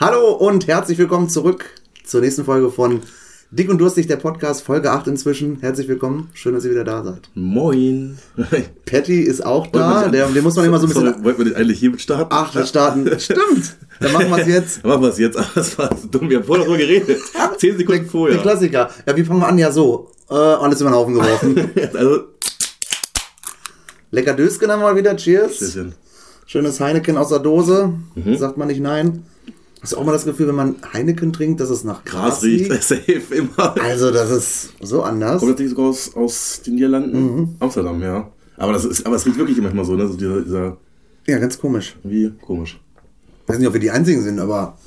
Hallo und herzlich willkommen zurück zur nächsten Folge von Dick und Durstig, der Podcast, Folge 8 inzwischen. Herzlich willkommen, schön, dass ihr wieder da seid. Moin. Patty ist auch da, der, den muss man immer so ein bisschen... Sorry, wollten wir nicht eigentlich hiermit starten? Ach, wir starten. Stimmt, dann machen wir es jetzt. Dann machen wir es jetzt. Ach, Das war so dumm, wir haben vorher darüber geredet. Zehn Sekunden Der vorher. Klassiker. Ja, wie fangen wir an? Ja, so. Äh, alles über den Haufen geworfen. also, Lecker Dösken haben wir mal wieder. Cheers. Schönes Heineken aus der Dose. Mhm. Sagt man nicht nein. Hast du auch mal das Gefühl, wenn man Heineken trinkt, dass es nach Gras, Gras riecht riecht? safe immer. Also, das ist so anders. Kommt natürlich sogar aus, aus den Niederlanden. Mhm. Amsterdam, ja. Aber, das ist, aber es riecht wirklich manchmal so, ne? So dieser, dieser Ja, ganz komisch. wie komisch. weiß nicht, ob wir die Einzigen sind, aber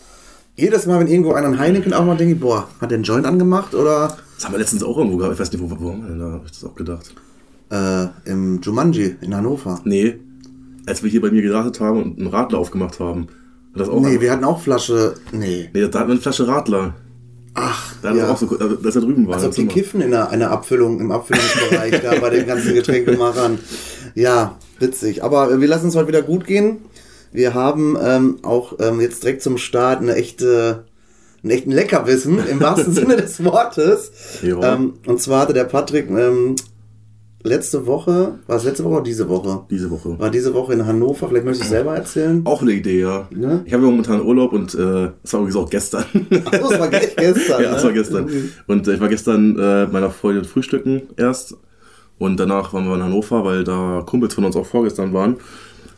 jedes Mal, wenn irgendwo einer einen Heineken auch mal denke ich, boah, hat der einen Joint angemacht oder Das haben wir letztens auch irgendwo gehabt. Ich weiß nicht, wo, wo haben wir denn da? Hab ich das auch gedacht? äh, im Jumanji in Hannover. Nee. Als wir hier bei mir gedartet haben und einen Radler aufgemacht haben. Das auch Nee, einfach- wir hatten auch Flasche. Nee. nee, da hatten wir eine Flasche Radler. Ach, Da ja. auch so, dass er drüben war. Als ob die kiffen in einer, einer Abfüllung, im Abfüllungsbereich da bei den ganzen Getränkemachern. Ja, witzig. Aber wir lassen es heute wieder gut gehen. Wir haben ähm, auch ähm, jetzt direkt zum Start eine echte, einen echten Leckerwissen im wahrsten Sinne des Wortes. Ähm, und zwar hatte der Patrick ähm, letzte Woche, war es letzte Woche oder diese Woche? Diese Woche. War diese Woche in Hannover, vielleicht möchtest du es selber erzählen? Auch eine Idee, ja. Ne? Ich habe ja momentan Urlaub und äh, das war übrigens auch gestern. Ach, das war gestern. ja, das war ne? gestern. Und äh, ich war gestern äh, meiner Freundin frühstücken erst und danach waren wir in Hannover, weil da Kumpels von uns auch vorgestern waren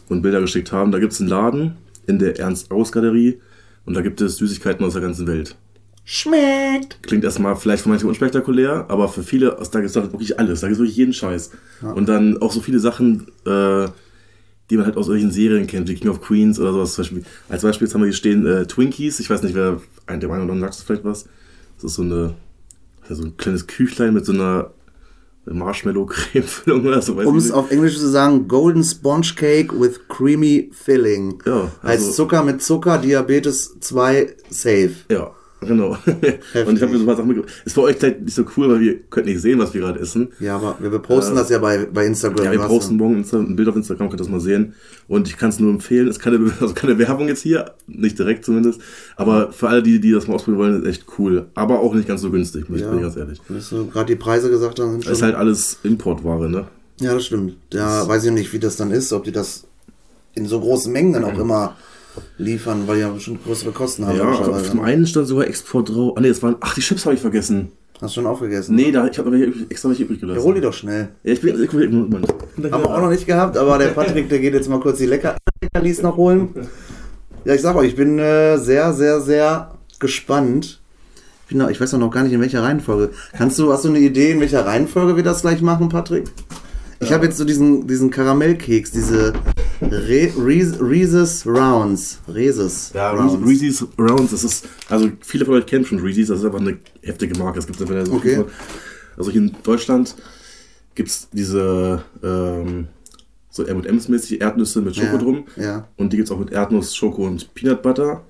und Bilder geschickt haben. Da gibt es einen Laden in der Ernst-Aus-Galerie und da gibt es Süßigkeiten aus der ganzen Welt. Schmeckt. Klingt erstmal vielleicht für manche unspektakulär, aber für viele, da gibt es wirklich alles. Da gibt es wirklich jeden Scheiß. Und dann auch so viele Sachen, äh, die man halt aus solchen Serien kennt, wie King of Queens oder sowas. Zum Beispiel, als Beispiel jetzt haben wir hier stehen äh, Twinkies. Ich weiß nicht, wer ein der Meinung sagt das vielleicht was. Das ist so eine ja, so ein kleines Küchlein mit so einer Marshmallow-Creme-Füllung oder so. Um es auf Englisch zu sagen, Golden Sponge Cake with Creamy Filling. Ja, heißt also- Zucker mit Zucker, Diabetes 2 safe. Ja, genau. und ich habe mir so ein paar Sachen mitgebracht. Ist für euch vielleicht nicht so cool, weil wir könnt nicht sehen, was wir gerade essen. Ja, aber wir, wir posten das ja bei, bei Instagram. Ja, wir posten morgen Insta ein Bild auf Instagram, könnt ihr das mal sehen. Und ich kann es nur empfehlen, ist keine, also keine Werbung jetzt hier, nicht direkt zumindest. Aber für alle, die, die das mal ausprobieren wollen, ist echt cool. Aber auch nicht ganz so günstig, muss Ja. ich bin ganz ehrlich. Dass du gerade die Preise gesagt hast. Das ist halt alles Importware, ne? ja, das stimmt. Ja, weiß ich nicht, wie das dann ist, ob die das in so großen Mengen dann auch immer liefern, weil ja bestimmt größere Kosten haben. Ja, logischerweise. auf dem einen stand sogar Export drauf. Ah, nee, das waren, ach, die Chips habe ich vergessen. Hast du schon aufgegessen? Nee, da, ich habe extra nicht übrig Ja, gelassen. hol die doch schnell. Ja, ich bin, ich bin, Moment. Haben wir auch noch nicht gehabt, aber der Patrick, der geht jetzt mal kurz die Lecker Leckerlis noch holen. Ja, ich sag euch, ich bin äh, sehr, sehr, sehr gespannt. Ich, bin ich weiß noch gar nicht, in welcher Reihenfolge. Kannst du, hast du eine Idee, in welcher Reihenfolge wir das gleich machen, Patrick? Ich habe jetzt so diesen, diesen Karamellkeks, diese Re Reese- Reese's Rounds. Reese's Ja, Rounds. Reese's Rounds, das ist, also viele von euch kennen schon Reese's, das ist einfach eine heftige Marke. Es gibt einfach so Okay. Also hier in Deutschland gibt es diese ähm, so M&M's-mäßig Erdnüsse mit Schoko Ja, drum. ja. Und die gibt es auch mit Erdnuss, Schoko und Peanut Butter.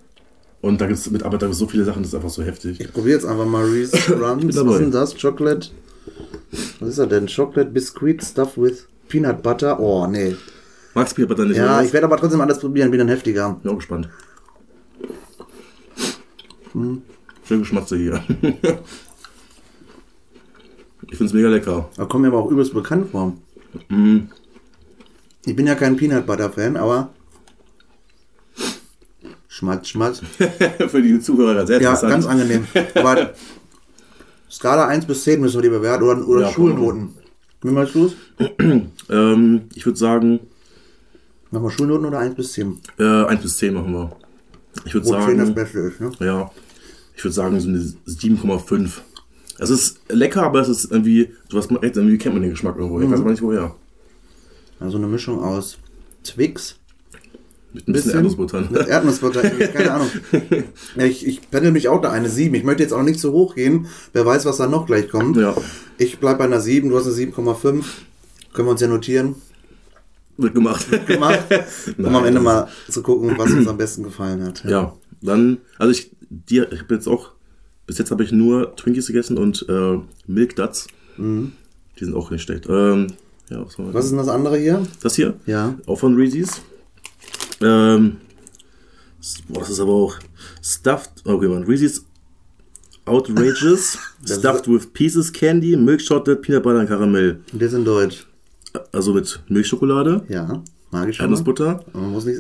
Und da gibt es mit, aber da gibt's so viele Sachen, das ist einfach so heftig. Ich probiere jetzt einfach mal Reese's Rounds. Was ist denn das? Chocolate. Was ist das denn? Chocolate Biscuit stuffed with Peanut Butter. Oh, nee. Magst Peanut Butter nicht? Ja, ich werde aber trotzdem alles probieren, bin dann heftiger. bin auch gespannt. Hm. Schön Geschmatze hier. ich finde es mega lecker. Da kommt mir aber auch übelst bekannt vor. Mm. Ich bin ja kein Peanut Butter Fan, aber Schmatz, Schmatz. Für die Zuhörer sehr Ja, ganz angenehm. Aber Skala 1 bis 10 müssen wir die bewerten oder, oder Ja, Schulnoten. Wie meinst du es? Ähm, ich würde sagen, Machen wir Schulnoten oder 1 bis 10? äh, 1 bis 10 machen wir. Ich würde Wo 10 das sagen, Beste ist, ne? ja, ich würde sagen, so eine 7,5. Es ist lecker, aber es ist irgendwie, recht, irgendwie kennt man den Geschmack irgendwo. Mhm. Ich weiß aber nicht woher. Also eine Mischung aus Twix, Mit ein bisschen, Erdnussbutter. Mit Erdnussbutter, keine Ahnung. Ja, ich, ich pendel mich auch da eine 7. Ich möchte jetzt auch nicht zu hoch gehen. Wer weiß, was da noch gleich kommt. Ja. Ich bleib bei einer 7, du hast eine 7,5. Können wir uns ja notieren. Wird gemacht. Gemacht. um Nein, am Ende mal zu gucken, was uns am besten gefallen hat. Ja, dann, also ich, die, ich habe jetzt auch, bis jetzt habe ich nur Twinkies gegessen und äh, Milk Duds. Die sind auch nicht schlecht. Ähm, ja, was, Was ist denn das andere hier? das hier? Ja. Auch von Reese's. Ähm, Boah, das ist aber auch stuffed. Okay, man. Reese's Outrageous, Das stuffed with pieces candy, Milk Chocolate, Peanut Butter und Karamell. Und der ist in Deutsch. Also mit Milchschokolade, Ja, mag ich schon. mal. Erdnussbutter,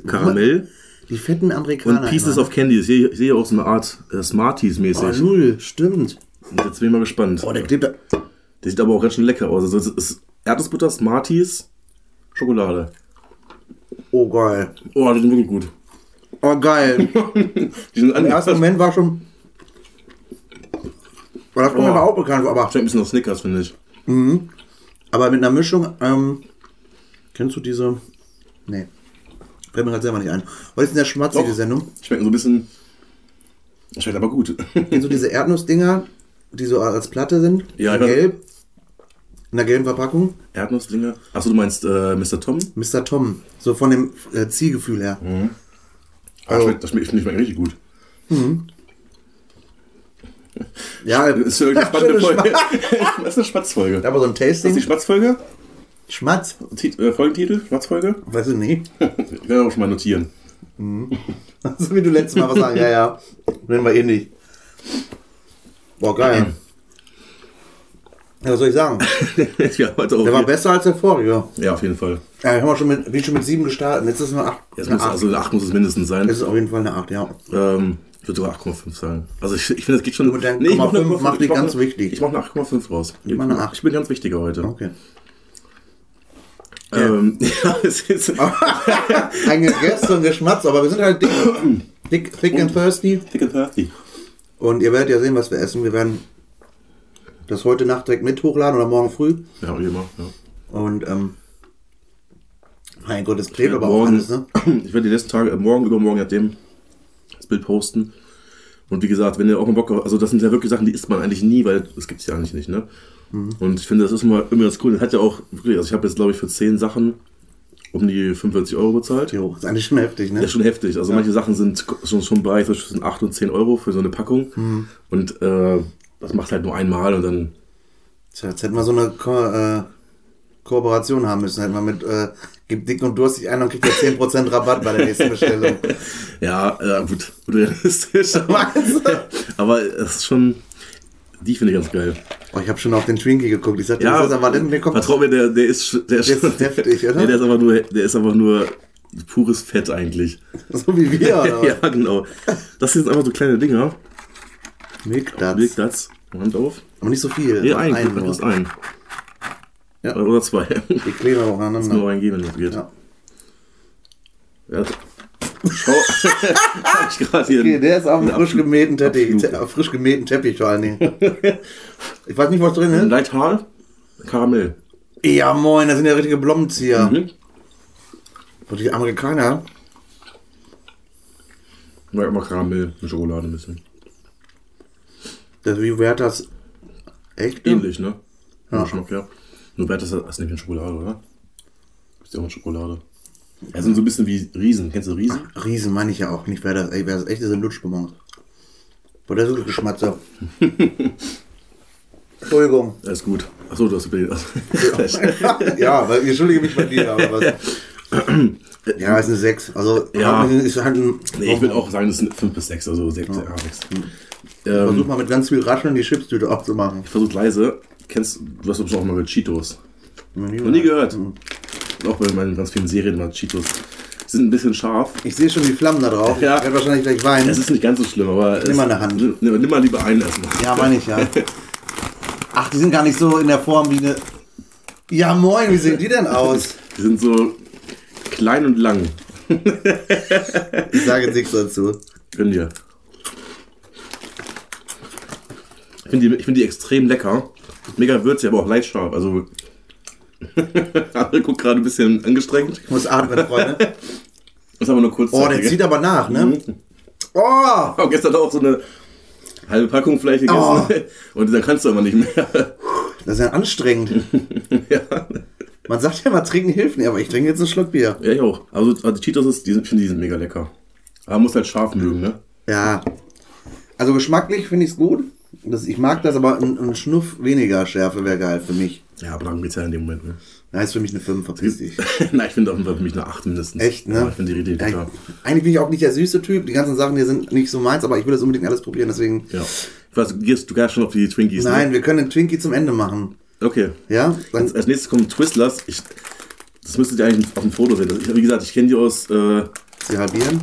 Karamell Die fetten Amerikaner. und Pieces immer. of Candy. Ich sehe, ich sehe auch so eine Art äh, Smarties Oh, null, stimmt. Und jetzt bin ich mal gespannt. Oh, der klebt da. Der sieht aber auch ganz schön lecker aus. Also es ist Erdnussbutter, Smarties, Schokolade. Oh, geil. Oh, die sind wirklich gut. Oh, geil. Die sind Im ersten Moment war schon. Aber das kommt mir Oh. aber auch bekannt. Aber, Schmeckt ein bisschen nach Snickers, finde ich. aber mit einer Mischung. Ähm, kennst du diese. Nee. Fällt mir gerade selber nicht ein. Was ist denn der schmatzige. Sendung? Schmeckt so ein bisschen. Schmeckt aber gut. Kennst du diese Erdnussdinger, die so als Platte sind? Ja, gelb. In der gelben Verpackung. Erdnussdinger. Achso, du meinst äh, Mr. Tom? Mr. Tom. So von dem äh, Zielgefühl her. Ah, Also- schmeckt, das schmeckt, finde ich schmeckt richtig gut. Ja, Das ist eine spannende Folge. Das ist eine Schmatzfolge. aber so ein Das ist die Tasting. Schmatzfolge? Schmatz. Tit- äh, Folgentitel? Schmatzfolge? Weiß ich nicht. Ich werde auch schon mal notieren. so wie du letztes Mal was sagen. Ja, ja. Nennen wir eh nicht. Boah, geil. Ja, was soll ich sagen? ja, Der war hier. besser als der vorige. Ja, auf jeden Fall. Ja, ich habe schon mit, bin schon mit sieben gestartet. Jetzt ist es eine 8. Jetzt Eine muss, 8. also eine 8 muss es mindestens sein. Es ist auf jeden Fall eine 8, ja. Ähm, ich würde sogar 8,5 sagen. Also ich, ich finde, es geht schon. Mit deinen ich mach eine 0,5 mach die ich ganz eine- wichtig. Ich mache eine 8,5 raus. Ich, mach eine 8. ich bin ganz wichtiger heute. Okay. Ähm, ja, es ist. Ein Gegessen und Geschmatz, aber wir sind halt dick. Dick, thick and thirsty. Thick and thirsty. Und ihr werdet ja sehen, was wir essen. Wir werden das heute Nacht direkt mit hochladen oder morgen früh. Ja, wie immer. Ja. Und, ähm, mein Gott, es klebt aber auch morgen, alles, ne? Ich werde die nächsten Tage, äh, morgen, übermorgen, nachdem das Bild posten. Und wie gesagt, wenn ihr auch mal Bock habt, also das sind ja wirklich Sachen, die isst man eigentlich nie, weil das gibt es ja eigentlich nicht, ne? Mhm. Und ich finde, das ist immer, immer ganz cool. Das hat ja auch wirklich, also ich habe jetzt, glaube ich, für 10 Sachen um die 45 Euro bezahlt. Jo, ist eigentlich schon heftig, ne? Das ist schon heftig. Also manche Sachen sind schon, schon bei zwischen 8 und 10 Euro für so eine Packung. Mhm. Und äh, das macht halt nur einmal und dann. Tja, jetzt hätten wir so eine Ko äh, Kooperation haben müssen. Hätten wir mit äh, Gib dick und durstig ein und kriegt ihr 10% Rabatt bei der nächsten Bestellung. Ja, äh, gut, gut realistisch. Du? Aber es ist schon. Die finde ich ganz geil. Oh, ich habe schon auf den Twinkie geguckt. Ich sagte, Ja, ist aber? Der kommt vertrau mir, der, der ist, der, Der ist heftig, oder? Nee, der ist aber nur, der ist aber nur pures Fett eigentlich. so wie wir, oder? ja, genau. Das sind einfach so kleine Dinger. Milk Duds. Hand auf. Aber nicht so viel. Nur ein, du nur. einen. Ja. Oder zwei. Die kleben aber Muss aufeinander. nur einen geben, wenn das geht. Ja. Ja. Schau. Hab ich gerade hier. Okay, der ist auf einem frisch gemähten Teppich. Auf frisch gemähten Teppich vor allen Dingen. Ich weiß nicht, was drin ist. Lighthal, Karamell. Ja, moin, das sind ja richtige Blommenzieher. Mhm. Und die Amerikaner, Ja, immer Karamell mit Schokolade ein bisschen. Das, wie das? Echt? Ähnlich, ne? Ja. Ja. Geschmack, ja. Nur wert ist das ist nicht mit Schokolade, oder? Ist ja auch mit Schokolade. Ja, sind so ein bisschen wie Riesen. Kennst du Riesen? Riesen meine ich ja auch nicht. Wer das, ey, wer das echt ist, sind Lutschbonbons. Boah, der ist wirklich Geschmatzer. Entschuldigung. Alles gut. Achso, du hast Bild. ja, weil ich entschuldige mich bei dir, aber was. Ja, ist eine 6. Also, Ja. ist halt ein. Nee, ich würde auch sagen, das sind 5 bis 6, also 6, ja. 6. Versuch Ähm, mal mit ganz viel Rascheln die Chipstüte aufzumachen. ich versuche leise. Kennst du hast bestimmt auch mal gehört Cheetos. Noch nie Noch nie gehört. Mhm. Auch bei meinen ganz vielen Serien immer Cheetos. Sind ein bisschen scharf. Ich sehe schon die Flammen da drauf. Ja. Ich werde wahrscheinlich gleich weinen. Es ist nicht ganz so schlimm, aber. Nimm mal eine Hand. Nimm, nimm mal lieber einen erstmal. Ja, meine ich ja. Ach, die sind gar nicht so in der Form wie eine. Ja, moin, wie sehen die denn aus? Die sind so klein und lang. Ich sage jetzt nichts dazu. Gönn dir. Ich finde die, ich find die extrem lecker. Mega würzig, aber auch leicht scharf. Also. Andere guckt gerade ein bisschen angestrengt. Ich muss atmen, Freunde. Das ist aber nur kurz. Oh, der zieht aber nach, ne? Mhm. Oh! habe gestern auch so eine halbe Packung Fleisch gegessen. Oh. Und dann kannst du aber nicht mehr. Das ist ja anstrengend. ja. Man sagt ja mal, trinken hilft nicht, aber ich trinke jetzt einen Schluck Bier. ja, ich auch. Also, also die Cheetos, ist, die sind, ich finde, die sind mega lecker. Aber man muss halt scharf mögen, ne? Ja. Also geschmacklich finde ich es gut. Das, ich mag das, aber ein, ein Schnuff weniger Schärfe wäre geil für mich. Ja, aber darum geht's ja in dem Moment, ne? Na, ist für mich eine 5, verpiss dich. Nein, ich finde auf jeden Fall für mich eine 8 mindestens. Echt, ne? Ja, ich finde die richtig Ja, lecker. ich- Eigentlich bin ich auch nicht der süße Typ. Die ganzen Sachen hier sind nicht so meins, aber ich will das unbedingt alles probieren, deswegen. Ja. Ich weiß, du gehst, du gehst schon auf die Twinkies, Nein, ne? wir können den Twinkie zum Ende machen. Okay. Ja? Dann, Als, als nächstes kommen Twistlers. Ich, das müsstet ihr eigentlich auf dem Foto sehen. Ich, wie gesagt, ich kenne die aus, äh, sie halbieren.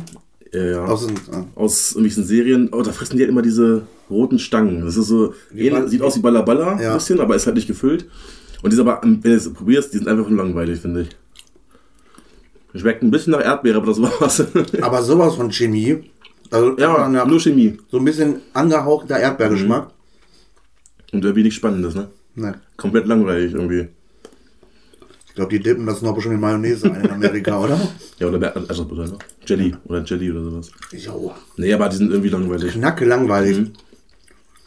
äh, ja, Aus, ah, aus irgendwelchen Serien. Oh, da fressen die halt immer diese roten Stangen. Das ist so, ähnlich, sieht aus wie Balla Balla Ja. ein bisschen, aber ist halt nicht gefüllt. Und die ist aber, wenn du es probierst, die sind einfach nur langweilig, finde ich. Schmeckt ein bisschen nach Erdbeere, aber das war's. aber sowas von Chemie. Also ja, nach- nur Chemie. so ein bisschen angehauchter Erdbeergeschmack. Und irgendwie nichts Spannendes, ne? Ne. Komplett langweilig irgendwie. Ich glaube, die dippen das noch bestimmt in Mayonnaise ein in Amerika, oder? Ja, oder Erdnussbutter, ne? Jelly oder Jelly oder sowas. Jo. Nee, aber die sind irgendwie langweilig. Knacke langweilig. Mhm.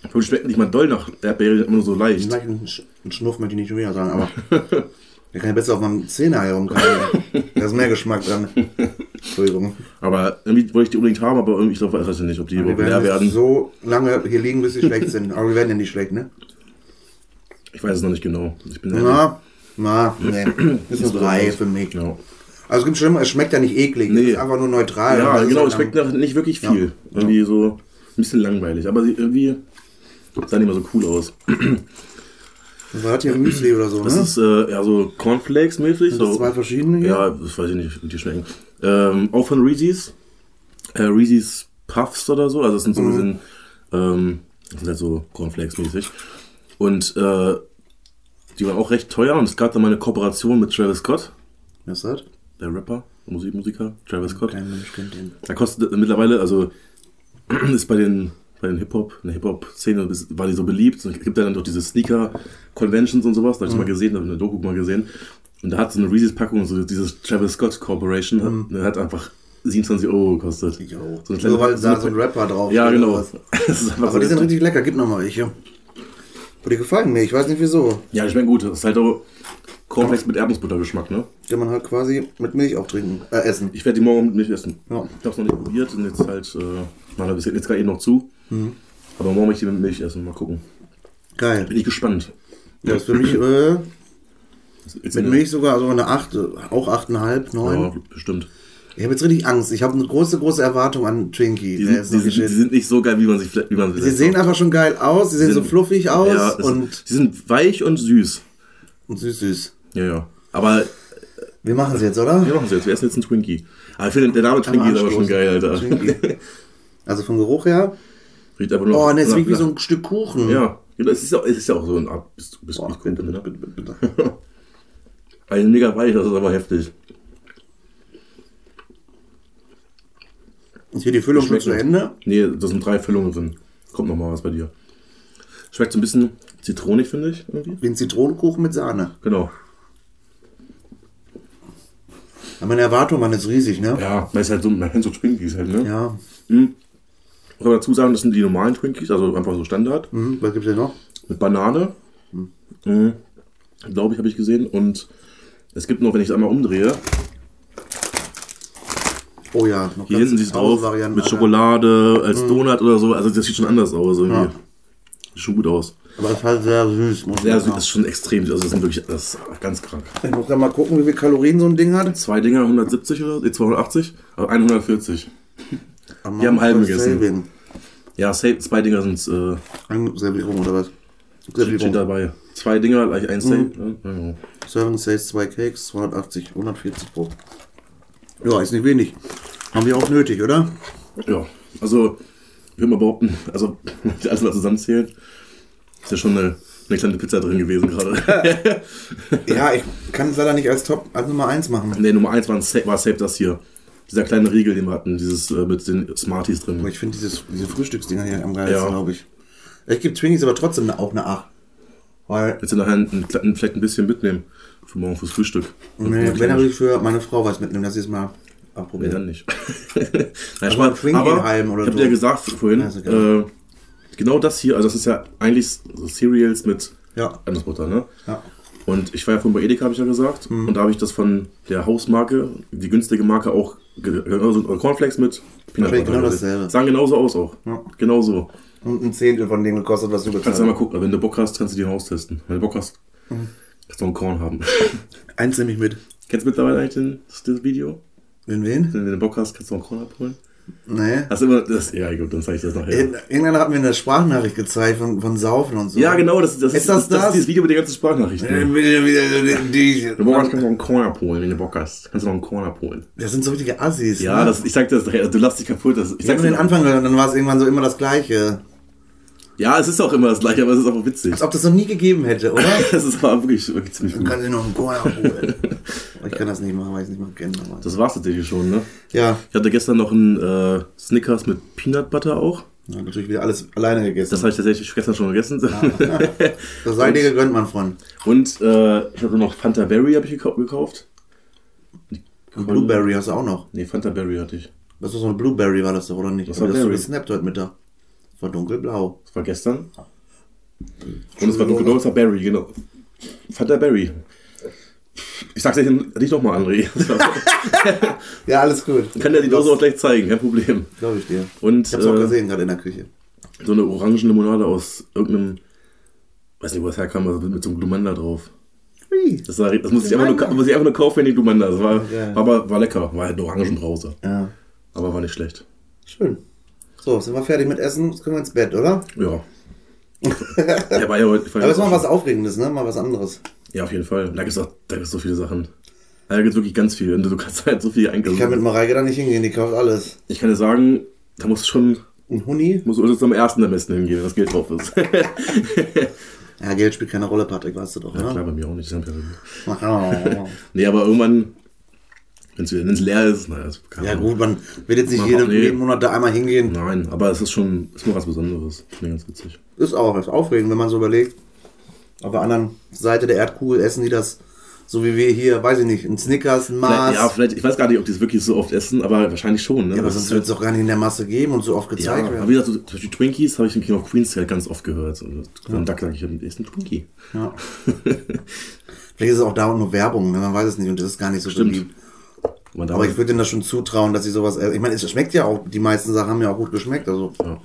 Und die schmecken nicht mal doll nach Erdbeere, immer nur so leicht. Vielleicht einen, Sch- einen Schnuff möchte ich nicht schon wieder sagen, aber der kann ja besser auf meinem Zähne herumkommen. Da ist mehr Geschmack dran. Entschuldigung. Aber irgendwie wollte ich die unbedingt haben, aber irgendwie, ich glaube, ich weiß nicht, ob die überhaupt leer werden so lange hier liegen, bis sie schlecht sind. Aber wir werden ja nicht schlecht, ne? Ich weiß es noch nicht genau. Ich bin Na, na, nee. Ist eine 3 für mich. Ja, Also es gibt schlimmer, es schmeckt ja nicht eklig. Nee. Es ist einfach nur neutral. ja ist genau, es schmeckt nach nicht wirklich viel. Irgendwie so ein bisschen langweilig. Aber irgendwie sah nicht mehr so cool aus. Das war hier Müsli oder so, Das ne? ist äh, ja so Cornflakes-mäßig. Das So. zwei verschiedene hier? Ja, das weiß ich nicht, wie die schmecken. Ähm, auch von Reese's. Äh, Reese's Puffs oder so. Also das sind so ein bisschen, ähm, das sind halt so Cornflakes-mäßig. Und äh, die waren auch recht teuer und es gab dann mal eine Kooperation mit Travis Scott, Was ist das? der Rapper, Musikmusiker, Travis Scott. Kein Mensch kennt den. Da kostet mittlerweile, also ist bei den bei den Hip-Hop, in der Hip-Hop-Szene war die so beliebt. Es gibt ja dann doch diese Sneaker-Conventions und sowas, da habe ich mal gesehen, da habe ich eine Doku mal gesehen. Und da hat so eine Reese's-Packung, so dieses Travis Scott Corporation, hat, der hat einfach 27 Euro gekostet. Jo. So So, weil da so ein Rapper drauf Ja, genau. Das Aber so die sind richtig lecker. Gib noch mal welche. Aber die gefallen mir. Ich weiß nicht wieso. Ja, die schmecken gut. Das ist halt auch Cornflakes mit Erdnussbuttergeschmack, ne? Kann man halt quasi mit Milch auch trinken. Äh, essen. Ich werde die morgen mit Milch essen. Ja. Ich habe es noch nicht probiert und jetzt halt, äh, wir bis jetzt gerade eben noch zu. Mhm. Aber morgen möchte ich die mit Milch essen. Mal gucken. Geil. Bin ich gespannt. Ja, ist für mich äh, mit Milch sogar so eine 8, auch 8,5, 9. Ja, bestimmt. Ich habe jetzt richtig Angst. Ich habe eine große, große Erwartung an Twinkie. Die sind, die, sind, die sind nicht so geil, wie man sich wie man Sie sehen einfach schon geil aus, sie sehen so sind- fluffig aus ja, und, Sie sind weich und süß. und süß, süß. Ja, ja. Aber Wir machen es jetzt, oder? wir machen es jetzt. Wir essen jetzt einen Twinkie. Aber ich finde, der Name Twinkie ist aber schon geil, Alter. Also vom Geruch her. Riecht einfach nur. Oh, ne, es nach- riecht wie so ein Stück Kuchen. Ja, genau, es ist ja, es ist ja auch so ein Art Bis- Bis- Boah, Biskuit, bitte, ne? bitte, bitte, bitte. Ein mega weich, das ist aber heftig. Ist hier die Füllung schon zu. Ende? Nee, da sind drei Füllungen drin. Kommt noch mal was bei dir. Schmeckt so ein bisschen zitronig, finde ich. Irgendwie. Wie ein Zitronenkuchen mit Sahne. Genau. Aber meine Erwartungen waren jetzt riesig, ne? Ja, weil es halt so, man kennt so Twinkies halt, ne? Ja. Ich kann dazu sagen, das sind die normalen Twinkies, also einfach so Standard. Mhm. Was gibt's denn noch? Mit Banane. Mhm. Glaube ich, habe ich gesehen. Und es gibt noch, wenn ich es einmal umdrehe, Oh ja, noch hier hinten sieht es drauf, Varianten, mit Alter. Schokolade, als Donut oder so. Also das sieht schon anders aus irgendwie. Ja. Sieht schon gut aus. Aber es ist halt sehr süß. Muss ich Ja, sagen. das ist schon extrem. Also das sind wirklich, das ist ganz krank. Ich muss da mal gucken, wie viel Kalorien so ein Ding hat. Zwei Dinger 170 oder nee, 280, aber 140. Aber Wir haben halben gegessen. Saving. Ja, zwei Dinger sind äh, Ein Servierung oder was? steht Servierung. dabei. Zwei Dinger, gleich ein Safe. ne? Ja. Serving Says zwei Cakes, 280, 140 pro. Ja, ist nicht wenig. Haben wir auch nötig, oder? Ja, also, ich würde mal behaupten, also, alles mal zusammenzählen, ist ja schon eine, eine kleine Pizza drin gewesen gerade. Ja, ich kann es leider nicht als Top, als Nummer 1 machen. ne, Nummer 1 war, Sa- war safe das hier. Dieser kleine Riegel, den wir hatten, dieses äh, mit den Smarties Aber drin. ich finde dieses, diese Frühstücksdinger hier am geilsten, Ja. glaube ich. Ich gebe Twinkies aber trotzdem auch eine 8. Weil, Willst du nachher einen, kleinen- vielleicht ein bisschen mitnehmen? Für morgen fürs Frühstück. nee, wenn ich für meine Frau was mitnehmen, dass sie es mal Nee, abprobieren. dann nicht. Nein, Also Spaß. ein Twinkie-Halm oder ich habe so. dir gesagt vorhin, Ja, äh, genau das hier, also das ist ja eigentlich so Cereals mit Ja. Ne? Ja. Und ich war ja vorhin bei Edeka, habe ich ja gesagt. Mhm. Und da habe ich das von der Hausmarke, die günstige Marke auch, genauso Cornflakes mit Peanut Butter. genau dasselbe. Sahen genauso aus auch. Ja. Genau so. Und ein Zehntel von dem gekostet, was du Kannst bezahlt du mal hast. gucken, wenn du Bock hast, kannst du die im Haus testen. Wenn du Bock hast. Mhm. kannst du noch ein Korn haben. Eins nehme ich mit. Kennst du mittlerweile eigentlich den, das, das Video? In wen? Wenn du den Bock hast, kannst du noch ein Korn abholen. Nee. Hast du immer, das, ja gut, dann zeige ich das nachher. In- Irgendeiner hat mir eine Sprachnachricht gezeigt von, von Saufen und so. Ja, genau, das, das, Ist das das, das? ist dieses Video mit den ganzen Sprachnachrichten. Äh, Wenn du Bock hast, kannst du noch einen Korn abholen, wenn du Bock hast. Kannst du noch einen Korn abholen. Das sind so richtige Assis. Ja, ne? das, ich sag das du lachst dich kaputt. Das, ich dir den Anfang gehört und dann war es irgendwann so immer das Gleiche. Ja, es ist auch immer das gleiche, aber es ist auch witzig. Als ob das noch nie gegeben hätte, oder? Das ist aber wirklich, wirklich ziemlich Dann gut. kann ich noch einen Corner holen. ich kann das nicht machen, weil ich es nicht mal kenne. Das war's tatsächlich schon, ne? Ja. Ich hatte gestern noch einen äh, Snickers mit Peanut Butter auch. ja, natürlich wieder alles alleine gegessen. Das habe ich tatsächlich gestern schon gegessen. Das sei dir gegönnt, mein Freund. Und äh, ich hatte noch Fanta Berry habe ich gekau- gekauft. Und Blueberry hast du auch noch. Nee, Fanta Berry hatte ich. Das ist so eine Blueberry, war das doch, oder nicht? Das Das, war das so gesnappt heute Mittag. Das war dunkelblau. Das war gestern. Und es war dunkelblau, es war Berry, genau. Fanta Berry. Ich sag's dir nicht nochmal, André. Ja, alles gut. Kann dir die Dose auch gleich zeigen, kein Problem. Glaube ich dir. Und Ich hab's auch äh, gesehen, gerade in der Küche. so eine Orangenlimonade aus irgendeinem, weiß nicht, wo das herkam, also mit so einem Glumanda drauf. Das, war, das musste ich, einfach nur, muss ich einfach nur kaufen, wenn die Glumanda. Das war, Ja. aber, war lecker, war halt eine Orangenbrause. Ja, Aber war nicht schlecht. schön. So, sind wir fertig mit Essen? Jetzt können wir ins Bett, oder? Ja. Der war ja heute. Aber jetzt mal was Aufregendes, ne? Mal was anderes. Ja, auf jeden Fall. Da gibt's auch da gibt's so viele Sachen. Da gibt's wirklich ganz viel. Und du kannst halt so viel einkaufen. Ich kann mit Mareike da nicht hingehen, die kauft alles. Ich kann dir sagen, da musst du schon, Ein Huni? musst du jetzt am ersten am besten hingehen, wenn das Geld drauf ist. Ja, Geld spielt keine Rolle, Patrick, weißt du doch, ja, ne? klar, bei mir auch nicht. ist ja- Oh. Nee, aber irgendwann, wenn es leer ist, naja, das kann Ja man- gut, man wird jetzt nicht Mach jede, auch, nee. jeden Monat da einmal hingehen. Nein, aber es ist schon, ist mal was Besonderes. Finde ich ganz witzig. Ist auch, ist aufregend, wenn man so überlegt. Auf der anderen Seite der Erdkugel essen die das, so wie wir hier, weiß ich nicht, ein Snickers, ein Vielleicht, Mars. ja, vielleicht, ich weiß gar nicht, ob die es wirklich so oft essen, aber wahrscheinlich schon. Ne? Ja, aber sonst ist wird es doch gar nicht in der Masse geben und so oft Ja, gezeigt aber werden. wie gesagt, so, zum Beispiel Twinkies habe ich im King of Queens halt ganz oft gehört. Und dann Duck sage ich, ich esse ein Twinkie. Ja. Vielleicht ist es auch da nur Werbung, ne? man weiß es nicht und das ist gar nicht so Stimmt. beliebt. Aber, ich würde denen das schon zutrauen, dass sie sowas. Ich meine, es schmeckt ja auch, die meisten Sachen haben ja auch gut geschmeckt. Also ja.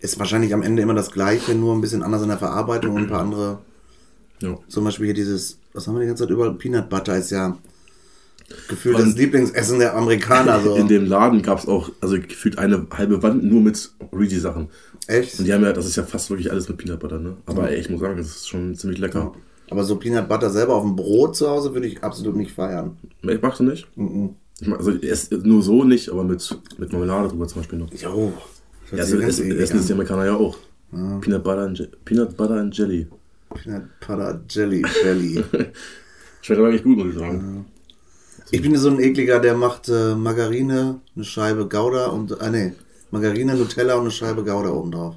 ist wahrscheinlich am Ende immer das Gleiche, nur ein bisschen anders in der Verarbeitung und ein paar andere. Ja. Zum Beispiel hier dieses, was haben wir die ganze Zeit überall? Peanut Butter ist ja gefühlt Und- das Lieblingsessen der Amerikaner. So. In dem Laden gab es auch, also gefühlt eine halbe Wand nur mit Luigi-Sachen. Echt? Und die haben ja, das ist ja fast wirklich alles mit Peanut Butter, ne? Aber ey, ich muss sagen, das ist schon ziemlich lecker. Aber so Peanut Butter selber auf dem Brot zu Hause würde ich absolut nicht feiern. Ich mach das nicht. Ich mach, also nur so nicht, aber mit, mit Marmelade drüber zum Beispiel noch. Jo. Ja, also ganz essen, die an. Amerikaner ja auch. Peanut, Butter and Peanut Butter and Jelly. Peanut Butter Jelly Jelly. Schmeckt aber eigentlich gut, muss ich sagen. Ich bin so ein ekliger, der macht äh, Margarine, eine Scheibe Gouda und, ah nee, Margarine, Nutella und eine Scheibe Gouda oben drauf.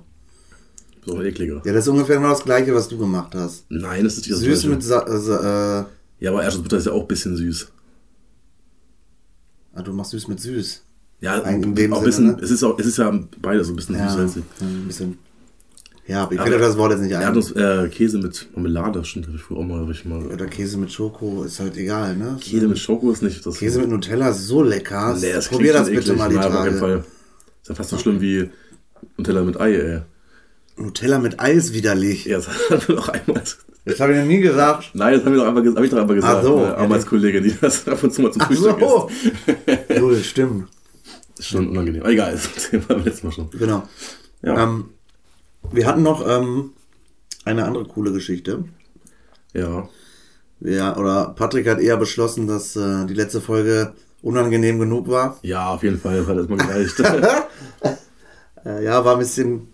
So ekliger. Ja, das ist ungefähr genau das gleiche, was du gemacht hast. Nein, das ist das Süß mit, Sa äh, Sa- äh, Ja, aber Erdnussbutter ist ja auch ein bisschen süß. ah, du machst süß mit süß. Ja, Ein- in dem auch ein bisschen, Sinne, ne? es ist auch, es ist ja beides so ein bisschen Ja, süß-salzig. ein bisschen. Ja, aber ich aber- das Wort jetzt nicht ein. Erdnuss, äh, Käse mit Marmelade, stimmt, habe ich früher auch mal, ich mal. Oder Käse mit Schoko, ist halt egal, ne? Käse mit Schoko ist nicht das. Käse mit Nutella ist so lecker. Nee, das Probier das bitte eklig. mal die auf Tage. keinen Fall. Ist ja fast so schlimm wie Nutella mit Ei, ey. Nutella mit Eis widerlich. Ja, das haben wir doch einmal. Das habe ich noch nie gesagt. Nein, das haben wir doch einmal, ges- hab ich doch einmal gesagt. Ach so. Eine Arbeitskollegin, die das ab und zu mal zum Ach Frühstück so. isst. Null, stimmt. Ist schon unangenehm. Aber egal, das Thema beim letzten Mal schon. Genau. Ja. Ähm, wir hatten noch ähm, eine andere coole Geschichte. Ja. Ja, oder Patrick hat eher beschlossen, dass äh, die letzte Folge unangenehm genug war. Ja, auf jeden Fall hat das mal gereicht. Äh, ja, war ein bisschen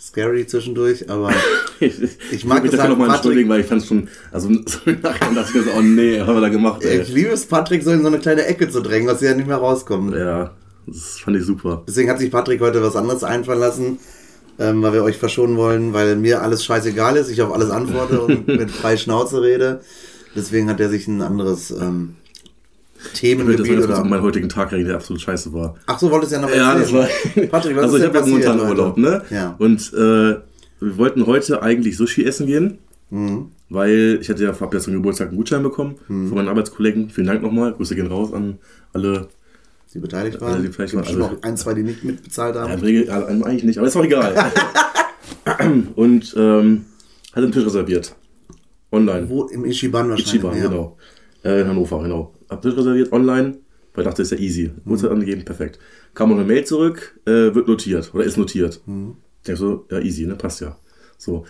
scary zwischendurch, aber ich, Ich mag mich es dafür halt, nochmal entschuldigen, weil ich fand schon, also so Nachhinein dachte ich mir so, oh nee, was haben wir da gemacht, ey. ich liebe es, Patrick so in so eine kleine Ecke zu drängen, dass sie ja nicht mehr rauskommen. Ja, das fand ich super. Deswegen hat sich Patrick heute was anderes einfallen lassen, ähm, weil wir euch verschonen wollen, weil mir alles scheißegal ist, ich auf alles antworte und mit frei Schnauze rede. Deswegen hat er sich ein anderes ähm, Ich das Themengebiet ganz kurz um oder... meinen heutigen Tag der absolut scheißce war. Ach so, wolltest du ja noch Ja, das war. Patrick, was also ist ich habe ja momentan? Urlaub, ne? Ja. Und äh, wir wollten heute eigentlich Sushi essen gehen, Mhm. weil ich hatte ja, hab ja zum Geburtstag einen Gutschein bekommen von meinen Arbeitskollegen. Vielen Dank nochmal. Grüße gehen raus an alle. Die beteiligt Ja, waren. die beteiligt waren, also- noch ein, zwei, die nicht mitbezahlt Ja, haben. im Regel, ja, eigentlich nicht, aber ist auch egal. Und ähm, hatte einen Tisch reserviert. Online. Wo? Im Ichiban wahrscheinlich. Ichiban, ja. genau. Äh, in Hannover, genau. Hab das reserviert online, weil ich dachte, ist ja easy. Mhm. Uhrzeit angegeben, perfekt. Kam noch eine Mail zurück, äh, wird notiert oder ist notiert. Mhm. Ich denke so, ja, easy, ne? Passt ja. So.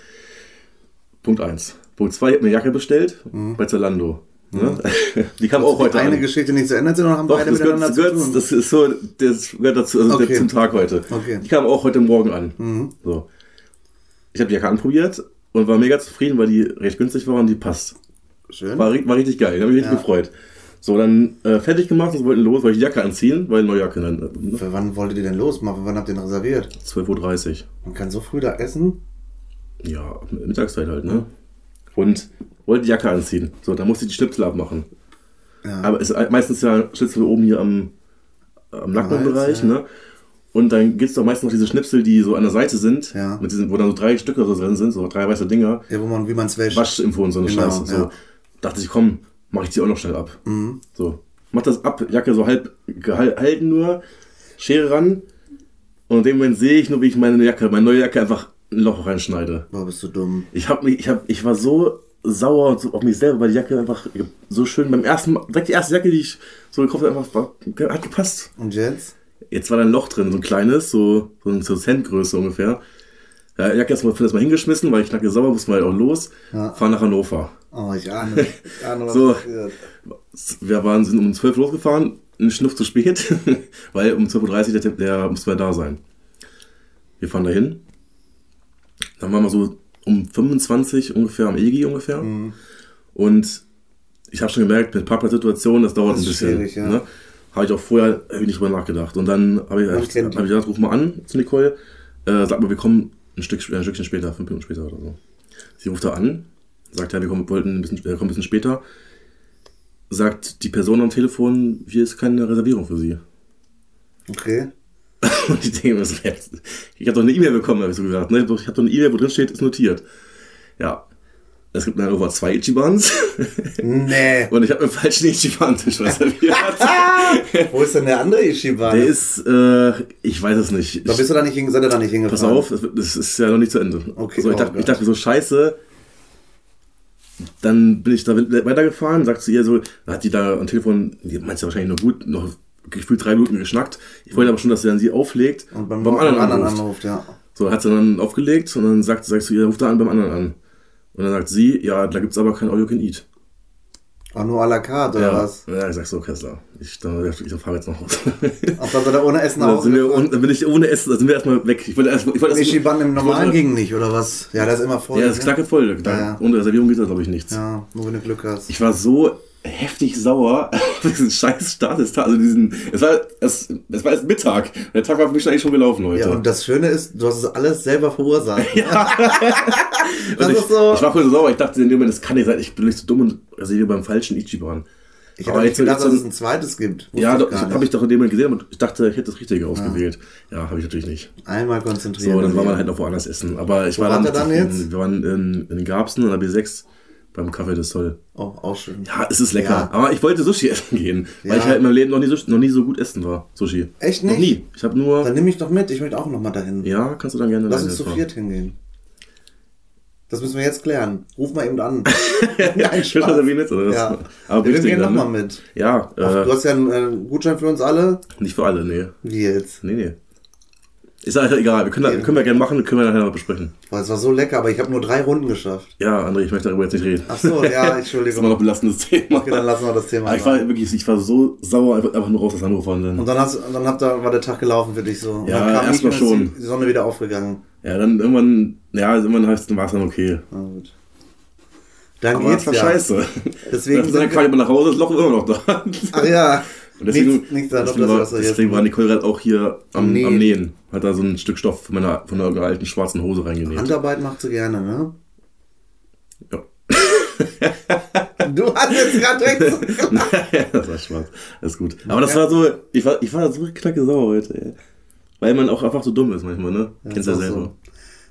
Punkt 1. Punkt 2, ich hab mir eine Jacke bestellt bei Zalando. Ne? Die kam auch heute Mhm. Eine an. Geschichte nicht zu Ende sind, oder haben Doch, beide das gehört, miteinander das, zu gehört, tun? das ist so, das gehört dazu, also Okay. zum Tag heute. Okay. Mhm. Die kam auch heute Morgen an. So. Ich habe die Jacke anprobiert und war mega zufrieden, weil die recht günstig war und die passt. Schön. War, war richtig geil, da habe ich mich Ja. gefreut. So, dann äh, fertig gemacht und wollten los, weil ich die Jacke anziehen, weil neue Jacke dann. Äh, Für wann wolltet ihr denn losmachen? Wann habt ihr den reserviert? 12.30 Uhr. Man kann so früh da essen. Ja, Mittagszeit halt, ne? Und wollte die Jacke anziehen. So, dann musste ich die Schnipsel abmachen. Ja. Aber es ist meistens ja Schnipsel oben hier am, am Nackenbereich, ja. ne? Und dann gibt es doch meistens noch diese Schnipsel, die so an der Seite sind, Ja. mit diesen, wo dann so drei Stücke so drin sind, so drei weiße Dinger. Ja, wo man, wie man es wäscht. Waschinfo und so eine Genau, Scheiße. So. Dachte ich, komm, mach ich die auch noch schnell ab. So. Mach das ab, Jacke so halb gehalten nur, Schere ran. Und in dem Moment sehe ich nur, wie ich meine Jacke, meine neue Jacke einfach ein Loch reinschneide. Boah, bist du dumm. Ich hab mich, ich hab, ich war so sauer und so auf mich selber, weil die Jacke einfach so schön beim ersten Mal, direkt die erste Jacke, die ich so gekauft habe, einfach war, hat gepasst. Und jetzt? Jetzt war da ein Loch drin, so ein kleines, so, so ein so Centgröße ungefähr. Ja, Jacke erstmal das mal hingeschmissen, weil ich knacke sauer, mussten wir halt auch los, Ja. fahren nach Hannover. Oh, ich ahne. Ich ahne, was So. passiert. Wir waren, sind um 12 Uhr losgefahren, einen Schnuff zu spät, weil um 12.30 Uhr der, der musste da sein. Wir fahren dahin. Dann waren wir so um 25 ungefähr am EGI ungefähr. Mhm. Und ich habe schon gemerkt, mit Parkplatzsituationen, das dauert Das ein bisschen. ja. ne? Habe ich auch vorher nicht drüber nachgedacht. Und dann habe ich, hab ich, hab ich gesagt, ruf mal an zu Nicole. Äh, sag mal, wir kommen ein, Stück, ein Stückchen später, fünf Minuten später oder so. Sie ruft da an, sagt, ja, wir kommen, wollten ein bisschen, äh, kommen ein bisschen später. Sagt die Person am Telefon, hier ist keine Reservierung für Sie. Okay. Und ich denke mir ich habe doch eine E-Mail bekommen, habe ich so gesagt. Ne? Ich habe doch eine E-Mail, wo drin steht, ist notiert. Ja. Es gibt in Hannover zwei Ichibans Nee. und ich habe einen falschen Ichiban-Tisch reserviert. Wo ist denn der andere Ichiban? Der ist, äh, ich weiß es nicht. da bist du da nicht, hinge- seid ihr da nicht hingefahren? pass auf, es das ist ja noch nicht zu Ende. Okay, so, ich, oh dachte, ich dachte so, scheiße. Dann bin ich da weitergefahren, sagt zu ihr so, da hat die da am Telefon, die meint ja wahrscheinlich nur gut, noch gefühlt drei Minuten geschnackt. Ich wollte aber schon, dass sie dann sie auflegt Und beim, beim anderen, anruft. anruft, ja. So, hat sie dann aufgelegt und dann sagt, sagst du ihr, ruf da an beim anderen an. Und dann sagt sie, ja, da gibt's aber kein All You Can Eat. Auch nur à la carte, oder Ja, was? ja ich sag so, Kessler, ich, dann, ich fahre jetzt nach Hause. Auch dann ihr ohne Essen nach dann, bin ich ohne Essen, dann sind wir erstmal weg. Ich wollte erst, ich wollte erst, Ichiban im normalen ging nicht, oder was? Ja, das ist immer voll. Ja, das ist ne? knacke voll. Da, Ja, ja. Ohne Reservierung geht da, glaube ich, nichts. Ja, nur wenn du Glück hast. Ich war so heftig sauer auf diesen scheiß Start des Tages. Also diesen, es war, es, es war erst Mittag. Der Tag war für mich eigentlich schon gelaufen heute. Ja, und das Schöne ist, du hast es alles selber verursacht. das Und ich, ist so. ich war voll so sauer. Ich dachte in dem Moment, das kann nicht sein. Ich bin nicht so dumm und reserviere beim falschen Ichiban. Ich Aber hätte nicht jetzt- gedacht, dass es ein zweites gibt. Wusste Ja, ich habe ich doch in dem Moment gesehen, aber ich dachte, ich hätte das Richtige ausgewählt. Ja, habe ich natürlich nicht. Einmal konzentrieren. So, dann war man halt noch woanders essen. Aber ich Wo war dann, dann jetzt? Wir waren in, in Garbsen an der B6 beim Café des Sol. Oh, auch schön. Ja, es ist lecker. Ja. Aber ich wollte Sushi essen gehen, weil Ja. ich halt in meinem Leben noch nie, so, noch nie so gut essen war. Sushi. Echt Noch nicht? nie. Ich habe nur. Dann nimm mich doch mit, ich möchte auch nochmal dahin. ja, kannst du dann gerne Lass uns zu viert hingehen. Das müssen wir jetzt klären. Ruf mal eben an. Nein, Schön, dass er wie nett, oder was? Ja. Aber wir gehen nochmal ne? mit. Ja, Ach, äh, du hast ja einen äh, Gutschein für uns alle. nicht für alle, nee. Wie jetzt? Nee, nee. Ist halt egal, wir können, da, können wir gerne machen, können wir nachher noch besprechen. Boah, es war so lecker, aber ich habe nur drei Runden geschafft. Ja, André, ich möchte darüber jetzt nicht reden. Ach so, ja, Das ist immer Entschuldigung. noch ein belastendes Thema. Okay, dann lassen wir das Thema. Ich war wirklich, ich war so sauer, einfach, nur raus aus Hannover. Und dann, Und dann, hast, dann habt ihr, war der Tag gelaufen für dich so. Und Ja, dann kam erst ich mal und dann ist schon. Die Sonne wieder aufgegangen. ja, dann irgendwann, ja, irgendwann heißt, dann war es dann okay. Na gut. Dann Aber geht's das war ja. scheiße. Deswegen dann kam ich mal nach Hause, das Loch ist immer noch da. Ach ja. Und deswegen, nichts, nichts deswegen, das war, jetzt deswegen war Nicole gerade auch hier am, Am am, Nähen. Nähen. Hat da so ein Stück Stoff von meiner, von einer alten schwarzen Hose reingenäht. Handarbeit macht sie gerne, ne? Ja. Du hast jetzt gerade direkt. das war schwarz. Alles gut. Aber das war so, ich war, ich war so knacke sauer heute, ey. Weil man auch einfach so dumm ist manchmal, ne? Kennst ja ist auch selber. so.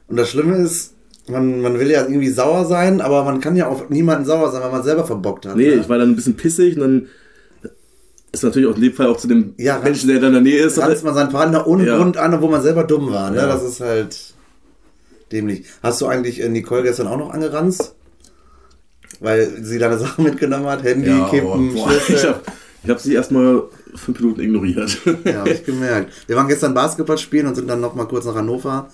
Und das Schlimme ist, man, man will ja irgendwie sauer sein, aber man kann ja auf niemanden sauer sein, weil man selber verbockt hat. Nee, ne? ich war dann ein bisschen pissig und dann ist natürlich auch in dem Fall auch zu dem Ja, Menschen, der da in der Nähe ist. ranzt man seinen Partner ohne Ja. Grund an, obwohl man selber dumm war. Ne? Ja. Das ist halt dämlich. Hast du eigentlich äh, Nicole gestern auch noch angeranzt? weil sie deine Sachen mitgenommen hat, Handy, Ja, Kippen, boah, Schlüssel. ich habe hab sie erstmal fünf Minuten ignoriert. Ja, hab ich gemerkt. Wir waren gestern Basketball spielen und sind dann noch mal kurz nach Hannover,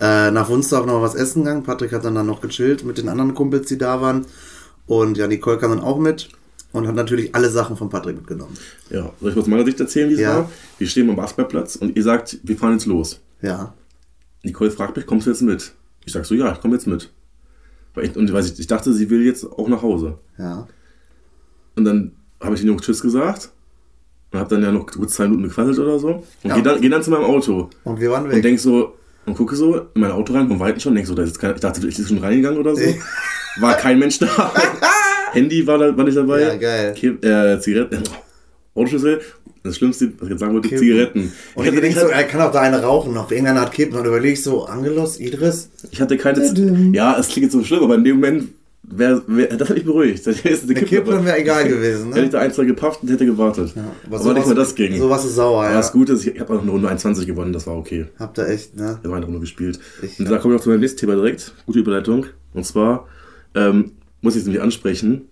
äh, nach Wunstorf noch mal was essen gegangen. Patrick hat dann, dann noch gechillt mit den anderen Kumpels, die da waren. Und ja, Nicole kam dann auch mit und hat natürlich alle Sachen von Patrick mitgenommen. Ja, soll ich aus meiner Sicht erzählen, wie es Ja. war? Wir stehen am Basketballplatz und ihr sagt, wir fahren jetzt los. Ja. Nicole fragt mich, kommst du jetzt mit? Ich sag so, ja, ich komme jetzt mit. Ich, und ich, ich dachte, sie will jetzt auch nach Hause. Ja. Und dann habe ich den Jungs Tschüss gesagt und habe dann ja noch gut zwei Minuten gequasselt oder so. Und Ja. geh, dann, geh dann zu meinem Auto Und wir waren und weg. denk so, und gucke so in mein Auto rein, vom Weiten schon, denk so, da ist jetzt kein, ich dachte, ich bin schon reingegangen oder so. War kein Mensch da. Handy war, da, war nicht dabei. Ja, geil. Ki- äh, Zigaretten, Autoschlüssel. Das Schlimmste, was ich jetzt sagen wollte, Kippen. Zigaretten. und ich, ich hatte, denk so, er kann auch da eine rauchen, noch irgendeiner hat Kippen. Und überleg ich so, Angelos, Idris? ich hatte keine. Ja, es klingt jetzt so schlimm, aber in dem Moment, wär, wär, das hat mich beruhigt. Das ist eine Kippe, wäre egal gewesen, Hätte ich ne? da ein, zwei gepafft und hätte gewartet. Aber aber nicht mal das ging. Sowas ist sauer, Aber ja. das Gute ist, ich habe auch eine Runde 21 gewonnen, das war okay. Habt ihr echt, ne? Wir haben eine Runde gespielt. Ich- und da komme ich auch zu meinem nächsten Thema direkt. Gute Überleitung. Und zwar ähm, muss ich es nämlich ansprechen,